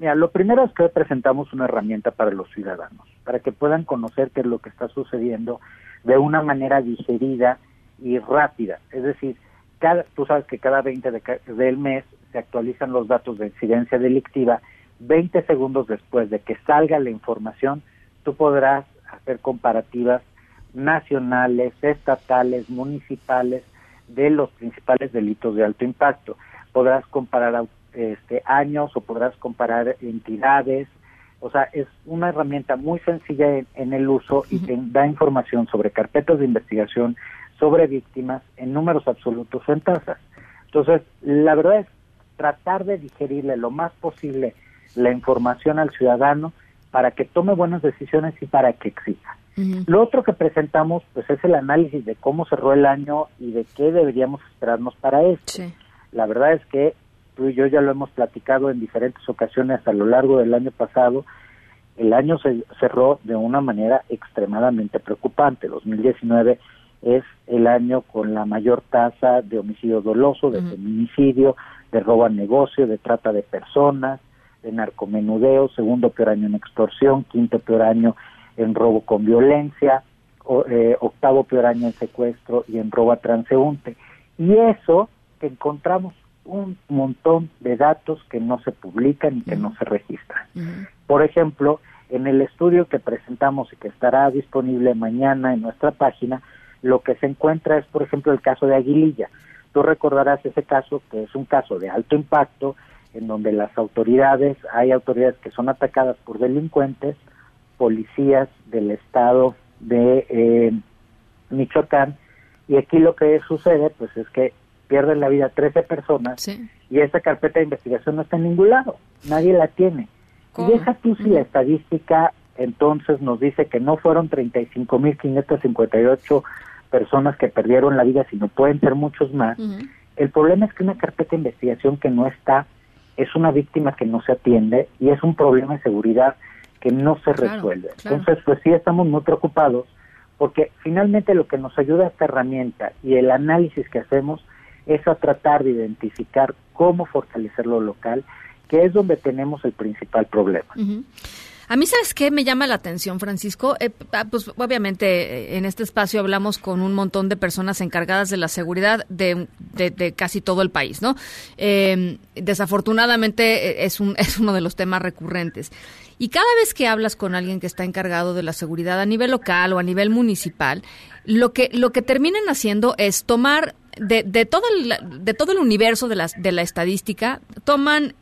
Mira, lo primero es que presentamos una herramienta para los ciudadanos, para que puedan conocer qué es lo que está sucediendo de una manera digerida y rápida. Es decir, cada, tú sabes que cada 20 de, del mes se actualizan los datos de incidencia delictiva 20 segundos después de que salga la información tú podrás hacer comparativas nacionales, estatales, municipales de los principales delitos de alto impacto. Podrás comparar este, años o podrás comparar entidades. O sea, es una herramienta muy sencilla en, el uso y te da información sobre carpetas de investigación, sobre víctimas, en números absolutos o en tasas. Entonces, la verdad es tratar de digerirle lo más posible la información al ciudadano para que tome buenas decisiones y para que exija. Lo otro que presentamos pues es el análisis de cómo cerró el año y de qué deberíamos esperarnos para esto. La verdad es que tú y yo ya lo hemos platicado en diferentes ocasiones a lo largo del año pasado. El año se cerró de una manera extremadamente preocupante. 2019 es el año con la mayor tasa de homicidio doloso, de feminicidio, de robo a negocio, de trata de personas, de narcomenudeo, segundo peor año en extorsión, quinto peor año en robo con violencia, eh, octavo peor año en secuestro y en robo a transeúnte. Y eso que encontramos un montón de datos que no se publican y que no se registran. Por ejemplo, en el estudio que presentamos y que estará disponible mañana en nuestra página, lo que se encuentra es, por ejemplo, el caso de Aguililla. Tú recordarás ese caso, que es un caso de alto impacto, en donde las autoridades, hay autoridades que son atacadas por delincuentes, policías del estado de eh, Michoacán, y aquí lo que sucede pues es que pierden la vida 13 personas y esa carpeta de investigación no está en ningún lado, nadie la tiene. Y deja tú si la estadística entonces nos dice que no fueron 35.558 personas que perdieron la vida, sino pueden ser muchos más. El problema es que una carpeta de investigación que no está es una víctima que no se atiende y es un problema de seguridad que no se resuelve. Entonces, pues sí estamos muy preocupados porque finalmente lo que nos ayuda esta herramienta y el análisis que hacemos es a tratar de identificar cómo fortalecer lo local, que es donde tenemos el principal problema. A mí, ¿sabes qué me llama la atención, Francisco? Eh, ah, pues obviamente en este espacio hablamos con un montón de personas encargadas de la seguridad de, de, casi todo el país, ¿no? Em, desafortunadamente eh, es, un, es uno de los temas recurrentes. Y cada vez que hablas con alguien que está encargado de la seguridad a nivel local o a nivel municipal, lo que, lo que terminan haciendo es tomar de, de, todo, el, de todo el universo de, las, de la estadística, toman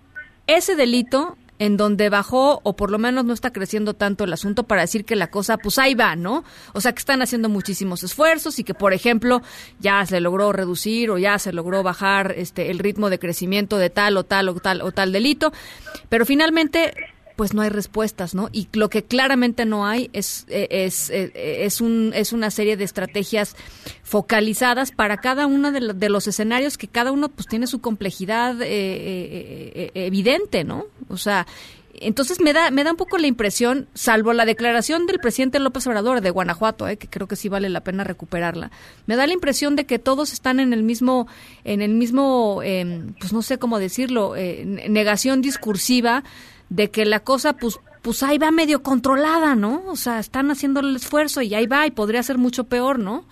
ese delito en donde bajó o por lo menos no está creciendo tanto el asunto para decir que la cosa pues ahí va, ¿no? O sea que están haciendo muchísimos esfuerzos y que por ejemplo ya se logró reducir o ya se logró bajar este el ritmo de crecimiento de tal o tal o tal o tal delito, pero finalmente pues no hay respuestas, ¿no? Y lo que claramente no hay es, eh, es, eh, es, un, es una serie de estrategias focalizadas para cada uno de, los escenarios que cada uno pues tiene su complejidad eh, evidente, ¿no? O sea, entonces me da, me da un poco la impresión, salvo la declaración del presidente López Obrador de Guanajuato, que creo que sí vale la pena recuperarla, me da la impresión de que todos están en el mismo, en el mismo, em, pues no sé cómo decirlo, negación discursiva de que la cosa pues pues ahí va medio controlada, ¿no? O sea, están haciendo el esfuerzo y ahí va y podría ser mucho peor, ¿no?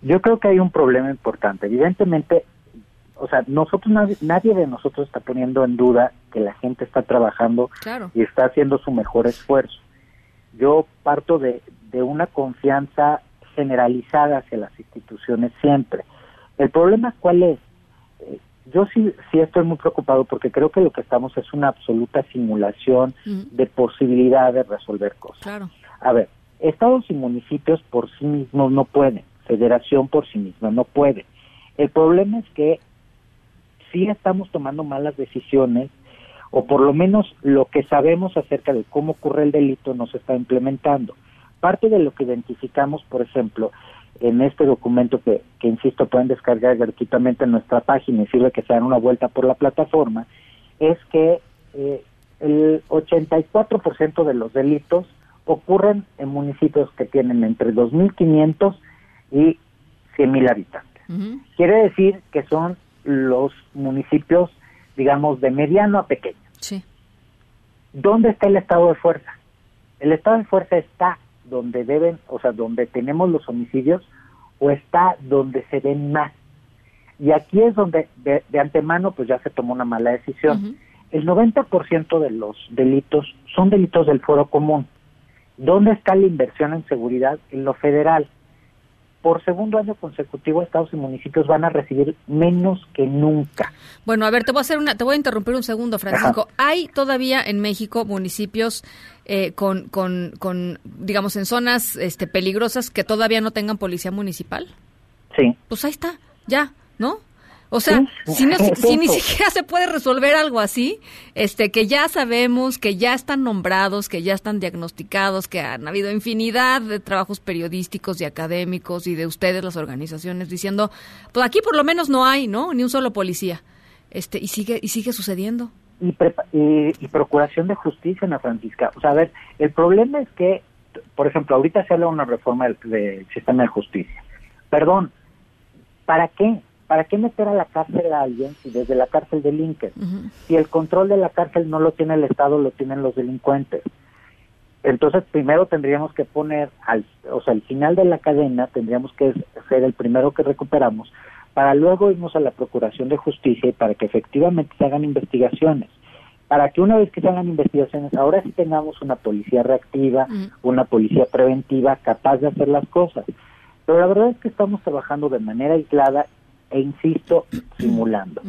Yo creo que hay un problema importante. Evidentemente, o sea, nosotros nadie, de nosotros está poniendo en duda que la gente está trabajando y está haciendo su mejor esfuerzo. Yo parto de, de una confianza generalizada hacia las instituciones siempre. El problema cuál es? Yo sí, sí estoy muy preocupado porque creo que lo que estamos es una absoluta simulación de posibilidad de resolver cosas. Claro. A ver, estados y municipios por sí mismos no pueden, federación por sí misma no puede. El problema es que sí estamos tomando malas decisiones o por lo menos lo que sabemos acerca de cómo ocurre el delito no se está implementando. Parte de lo que identificamos, por ejemplo, en este documento que, que, insisto, pueden descargar gratuitamente en nuestra página y sirve que se dan una vuelta por la plataforma, es que eh, el 84% de los delitos ocurren en municipios que tienen entre 2.500 y 100.000 habitantes. Quiere decir que son los municipios, digamos, de mediano a pequeño. Sí. ¿Dónde está el estado de fuerza? El estado de fuerza está donde deben, o sea, donde tenemos los homicidios o está donde se ven más. Y aquí es donde de, antemano pues ya se tomó una mala decisión. El 90% de los delitos son delitos del foro común. ¿Dónde está la inversión en seguridad? En lo federal por segundo año consecutivo estados y municipios van a recibir menos que nunca. Bueno, a ver, te voy a hacer una, te voy a interrumpir un segundo, Francisco. ¿Hay todavía en México municipios eh, con, con, con, digamos, en zonas este, peligrosas que todavía no tengan policía municipal? Sí. Pues ahí está, ya, ¿no? O sea, si, ni siquiera se puede resolver algo así, este, que ya sabemos, que ya están nombrados, que ya están diagnosticados, que han habido infinidad de trabajos periodísticos y académicos y de ustedes, las organizaciones, diciendo, pues aquí por lo menos no hay, ¿no? Ni un solo policía. Este, y sigue, y sigue sucediendo. Y, y, procuración de justicia, Ana Francisca. O sea, a ver, el problema es que, por ejemplo, ahorita se habla de una reforma del, del sistema de justicia. Perdón, ¿para qué? ¿Para qué meter a la cárcel a alguien si desde la cárcel delinquen? Si el control de la cárcel no lo tiene el Estado, lo tienen los delincuentes. Entonces, primero tendríamos que poner, al, o sea, al final de la cadena, tendríamos que ser el primero que recuperamos, para luego irnos a la Procuración de Justicia y para que efectivamente se hagan investigaciones. Para que una vez que se hagan investigaciones, ahora sí tengamos una policía reactiva, una policía preventiva capaz de hacer las cosas. Pero la verdad es que estamos trabajando de manera aislada e insisto, simulando.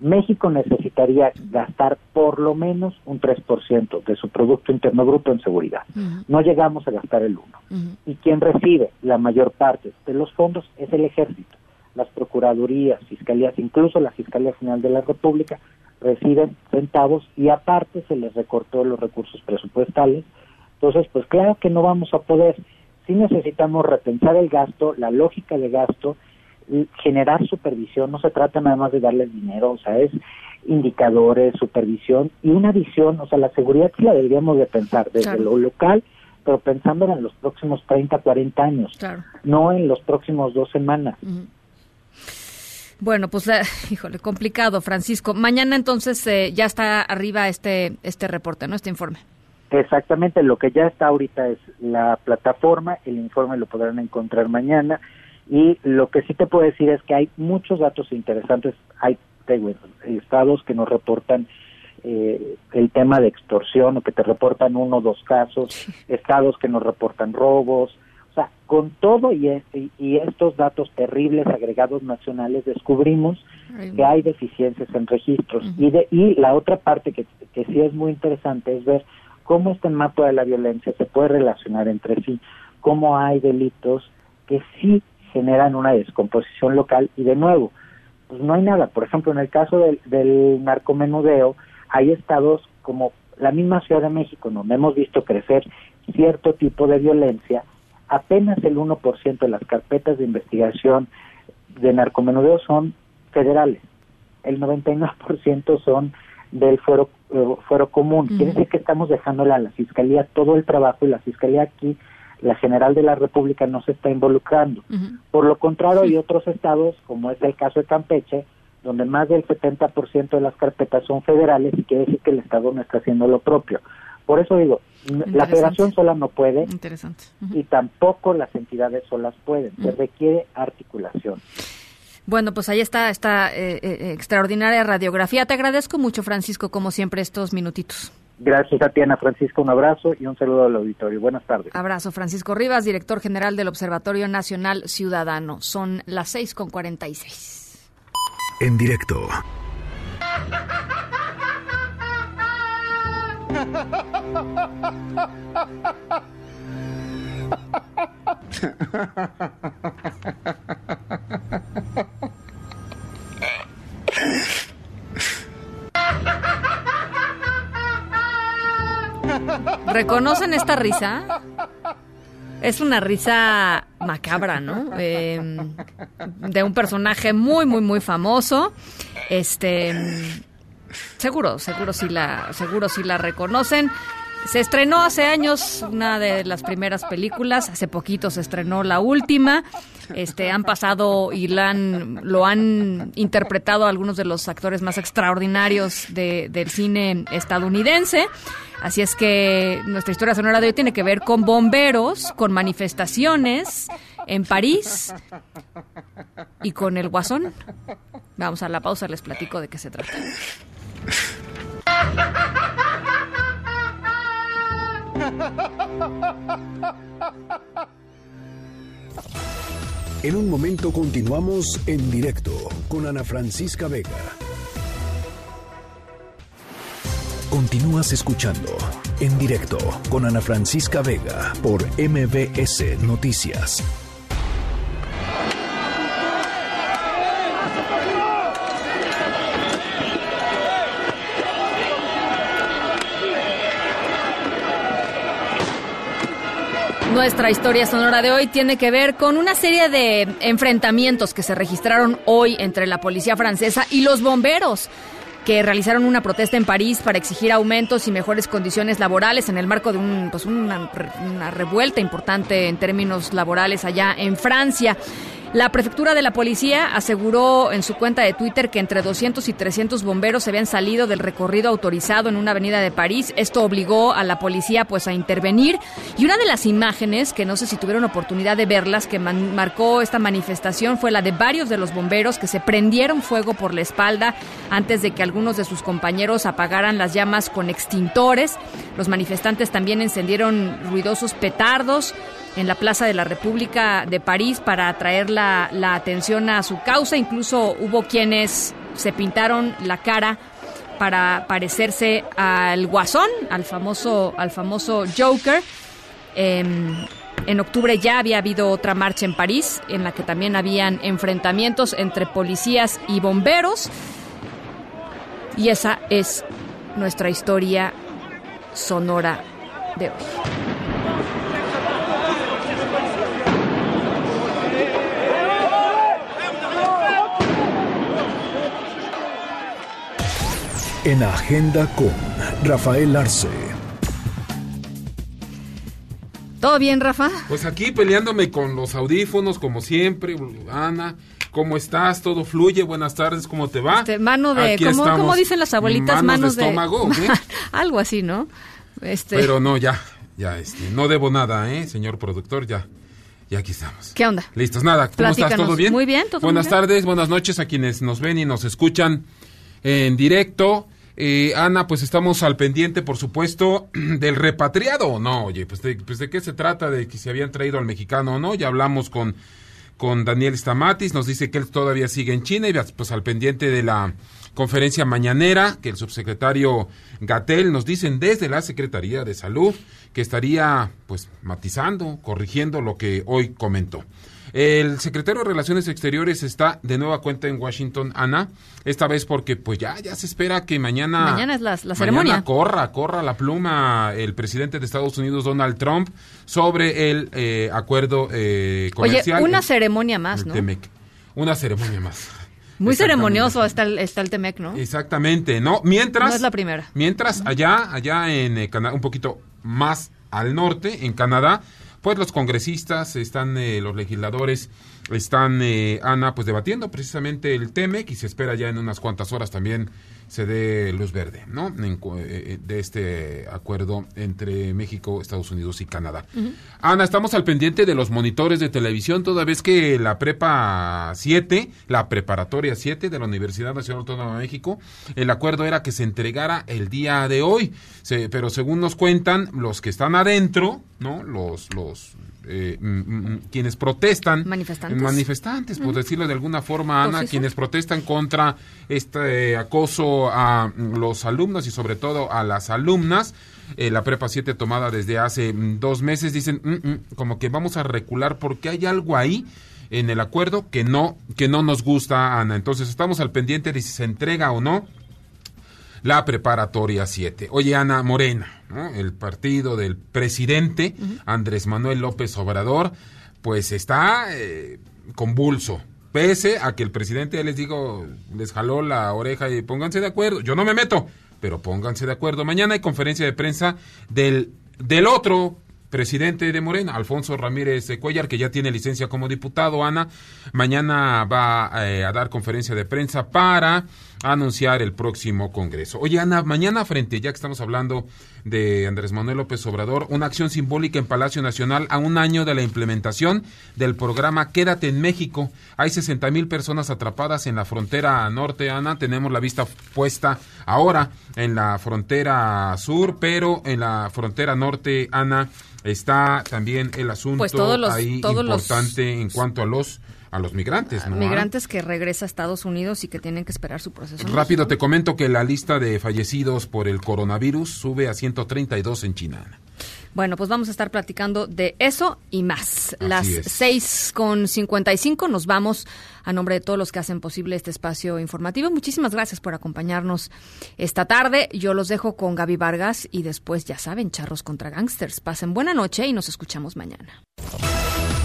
México necesitaría gastar por lo menos un 3% de su Producto Interno Bruto en seguridad. No llegamos a gastar el 1%. Y quien recibe la mayor parte de los fondos es el ejército. Las procuradurías, fiscalías, incluso la Fiscalía General de la República, reciben centavos y aparte se les recortó los recursos presupuestales. Entonces, pues claro que no vamos a poder. Sí necesitamos repensar el gasto, la lógica de gasto generar supervisión, no se trata nada más de darles dinero, o sea, es indicadores, supervisión y una visión, o sea, la seguridad sí la deberíamos de pensar desde lo local, pero pensando en los próximos 30, 40 años, Claro. no en los próximos dos semanas. Bueno, pues, la- híjole, complicado, Francisco. Mañana entonces eh, ya está arriba este, este reporte, ¿no? Este informe. Exactamente, lo que ya está ahorita es la plataforma, el informe lo podrán encontrar mañana y lo que sí te puedo decir es que hay muchos datos interesantes, hay estados que nos reportan eh, el tema de extorsión o que te reportan uno o dos casos, estados que nos reportan robos, o sea, con todo y, es- y- y estos datos terribles agregados nacionales descubrimos que hay deficiencias en registros. y, de, y la otra parte que, que sí es muy interesante es ver cómo este mapa de la violencia se puede relacionar entre sí, cómo hay delitos que sí generan una descomposición local y de nuevo, pues no hay nada. Por ejemplo, en el caso del, del narcomenudeo, hay estados como la misma Ciudad de México, donde hemos visto crecer cierto tipo de violencia, apenas el 1% de las carpetas de investigación de narcomenudeo son federales, el 99% son del fuero, eh, fuero común. Quiere decir que estamos dejándole a la Fiscalía todo el trabajo y la Fiscalía aquí, la General de la República, no se está involucrando. Por lo contrario, hay otros estados, como es el caso de Campeche, donde más del 70% de las carpetas son federales y quiere decir que el Estado no está haciendo lo propio. Por eso digo, la federación sola no puede Interesante. y tampoco las entidades solas pueden. Se requiere articulación. Bueno, pues ahí está esta eh, eh, extraordinaria radiografía. Te agradezco mucho, Francisco, como siempre, estos minutitos. Gracias a ti, Ana Francisco. Un abrazo y un saludo al auditorio. Buenas tardes. Abrazo, Francisco Rivas, director general del Observatorio Nacional Ciudadano. Son las 6 con 46. En directo. ¿Reconocen esta risa? Es una risa macabra, ¿no? Eh, de un personaje muy, muy, muy famoso. Este, seguro, seguro sí la, seguro sí la reconocen. Se estrenó hace años una de las primeras películas, hace poquito se estrenó la última. Este, han pasado y la han, lo han interpretado algunos de los actores más extraordinarios de- del cine estadounidense. Así es que nuestra historia sonora de hoy tiene que ver con bomberos, con manifestaciones en París y con el guasón. Vamos a la pausa, les platico de qué se trata. En un momento continuamos en directo con Ana Francisca Vega. Continúas escuchando en directo con Ana Francisca Vega por MBS Noticias. Nuestra historia sonora de hoy tiene que ver con una serie de enfrentamientos que se registraron hoy entre la policía francesa y los bomberos que realizaron una protesta en París para exigir aumentos y mejores condiciones laborales en el marco de un, pues una, una revuelta importante en términos laborales allá en Francia. La prefectura de la policía aseguró en su cuenta de Twitter que entre 200 y 300 bomberos se habían salido del recorrido autorizado en una avenida de París. Esto obligó a la policía pues a intervenir y una de las imágenes que no sé si tuvieron oportunidad de verlas que marcó esta manifestación fue la de varios de los bomberos que se prendieron fuego por la espalda antes de que algunos de sus compañeros apagaran las llamas con extintores. Los manifestantes también encendieron ruidosos petardos en la Plaza de la República de París para atraer la, atención a su causa. Incluso hubo quienes se pintaron la cara para parecerse al Guasón, al famoso, al famoso Joker. Em, en octubre ya había habido otra marcha en París en la que también habían enfrentamientos entre policías y bomberos. Y esa es nuestra historia sonora de hoy. En Agenda con Rafael Arce. ¿Todo bien, Rafa? Pues aquí peleándome con los audífonos, como siempre, Ana. ¿Cómo estás? ¿Todo fluye? Buenas tardes, ¿cómo te va? Este, mano de, Aquí ¿cómo, estamos. cómo dicen las abuelitas? Manos Manos de estómago. Algo así, ¿no? Este, Pero no, ya, ya, este, no debo nada, ¿eh, señor productor? Ya, ya aquí estamos. ¿Qué onda? Listos, nada. ¿Cómo estás? ¿Todo bien? Muy bien, todo Buenas muy bien. tardes, buenas noches a quienes nos ven y nos escuchan en directo. Eh, Ana, pues estamos al pendiente, por supuesto, del repatriado o no. Oye, pues de, pues de qué se trata, de que se habían traído al mexicano o no. Ya hablamos con, con Daniel Stamatis, nos dice que él todavía sigue en China y pues al pendiente de la conferencia mañanera que el subsecretario Gatel nos dicen desde la Secretaría de Salud que estaría pues matizando, corrigiendo lo que hoy comentó. El secretario de Relaciones Exteriores está de nueva cuenta en Washington, Ana, esta vez porque pues ya, ya se espera que mañana... Mañana es la, la mañana ceremonia. corra, corra la pluma el presidente de Estados Unidos, Donald Trump, sobre el eh, acuerdo eh, Oye, comercial. una el- ceremonia más, ¿no? TEMEC. Una ceremonia más. Muy ceremonioso está el, está el Temec, ¿no? Exactamente, ¿no? Mientras... No es la primera. Mientras allá, allá en eh, Cana- un poquito más al norte, en Canadá, pues los congresistas, están eh, los legisladores, están, eh, Ana, pues debatiendo precisamente el TEMEC y se espera ya en unas cuantas horas también se dé luz verde, ¿no? En cu- eh, de este acuerdo entre México, Estados Unidos y Canadá. Ana, estamos al pendiente de los monitores de televisión, toda vez que la prepa 7, la preparatoria 7 de la Universidad Nacional Autónoma de México, el acuerdo era que se entregara el día de hoy, Se- pero según nos cuentan, los que están adentro, ¿no? Los, los eh, mm, mm, quienes protestan, Manifestantes. manifestantes, por decirlo de alguna forma, Ana, quienes protestan contra este acoso a mm, los alumnos y sobre todo a las alumnas. eh, la prepa 7 tomada desde hace mm, dos meses, dicen "Mm, mm", como que vamos a recular porque hay algo ahí en el acuerdo que no, que no nos gusta, Ana. Entonces estamos al pendiente de si se entrega o no la preparatoria 7. Oye, Ana Morena, ¿no? el partido del presidente Andrés Manuel López Obrador, pues está eh, convulso. Pese a que el presidente, ya les digo, les jaló la oreja y pónganse de acuerdo. Yo no me meto, pero pónganse de acuerdo. Mañana hay conferencia de prensa del, del otro presidente de Morena, Alfonso Ramírez Cuellar, que ya tiene licencia como diputado, Ana. Mañana va eh, a dar conferencia de prensa para anunciar el próximo Congreso. Oye, Ana, mañana frente, ya que estamos hablando de Andrés Manuel López Obrador, una acción simbólica en Palacio Nacional a un año de la implementación del programa Quédate en México. Hay 60 mil personas atrapadas en la frontera norte, Ana. Tenemos la vista puesta ahora en la frontera sur, pero en la frontera norte, Ana, está también el asunto Pues todos los- ahí todos los- importante en cuanto a los a los migrantes, ¿no? Migrantes que regresa a Estados Unidos y que tienen que esperar su proceso. Rápido te comento que la lista de fallecidos por el coronavirus sube a 132 en China. Bueno, pues vamos a estar platicando de eso y más. Las es. seis con 55 nos vamos a nombre de todos los que hacen posible este espacio informativo. Muchísimas gracias por acompañarnos esta tarde. Yo los dejo con Gaby Vargas y después, ya saben, charros contra gangsters. Pasen buena noche y nos escuchamos mañana.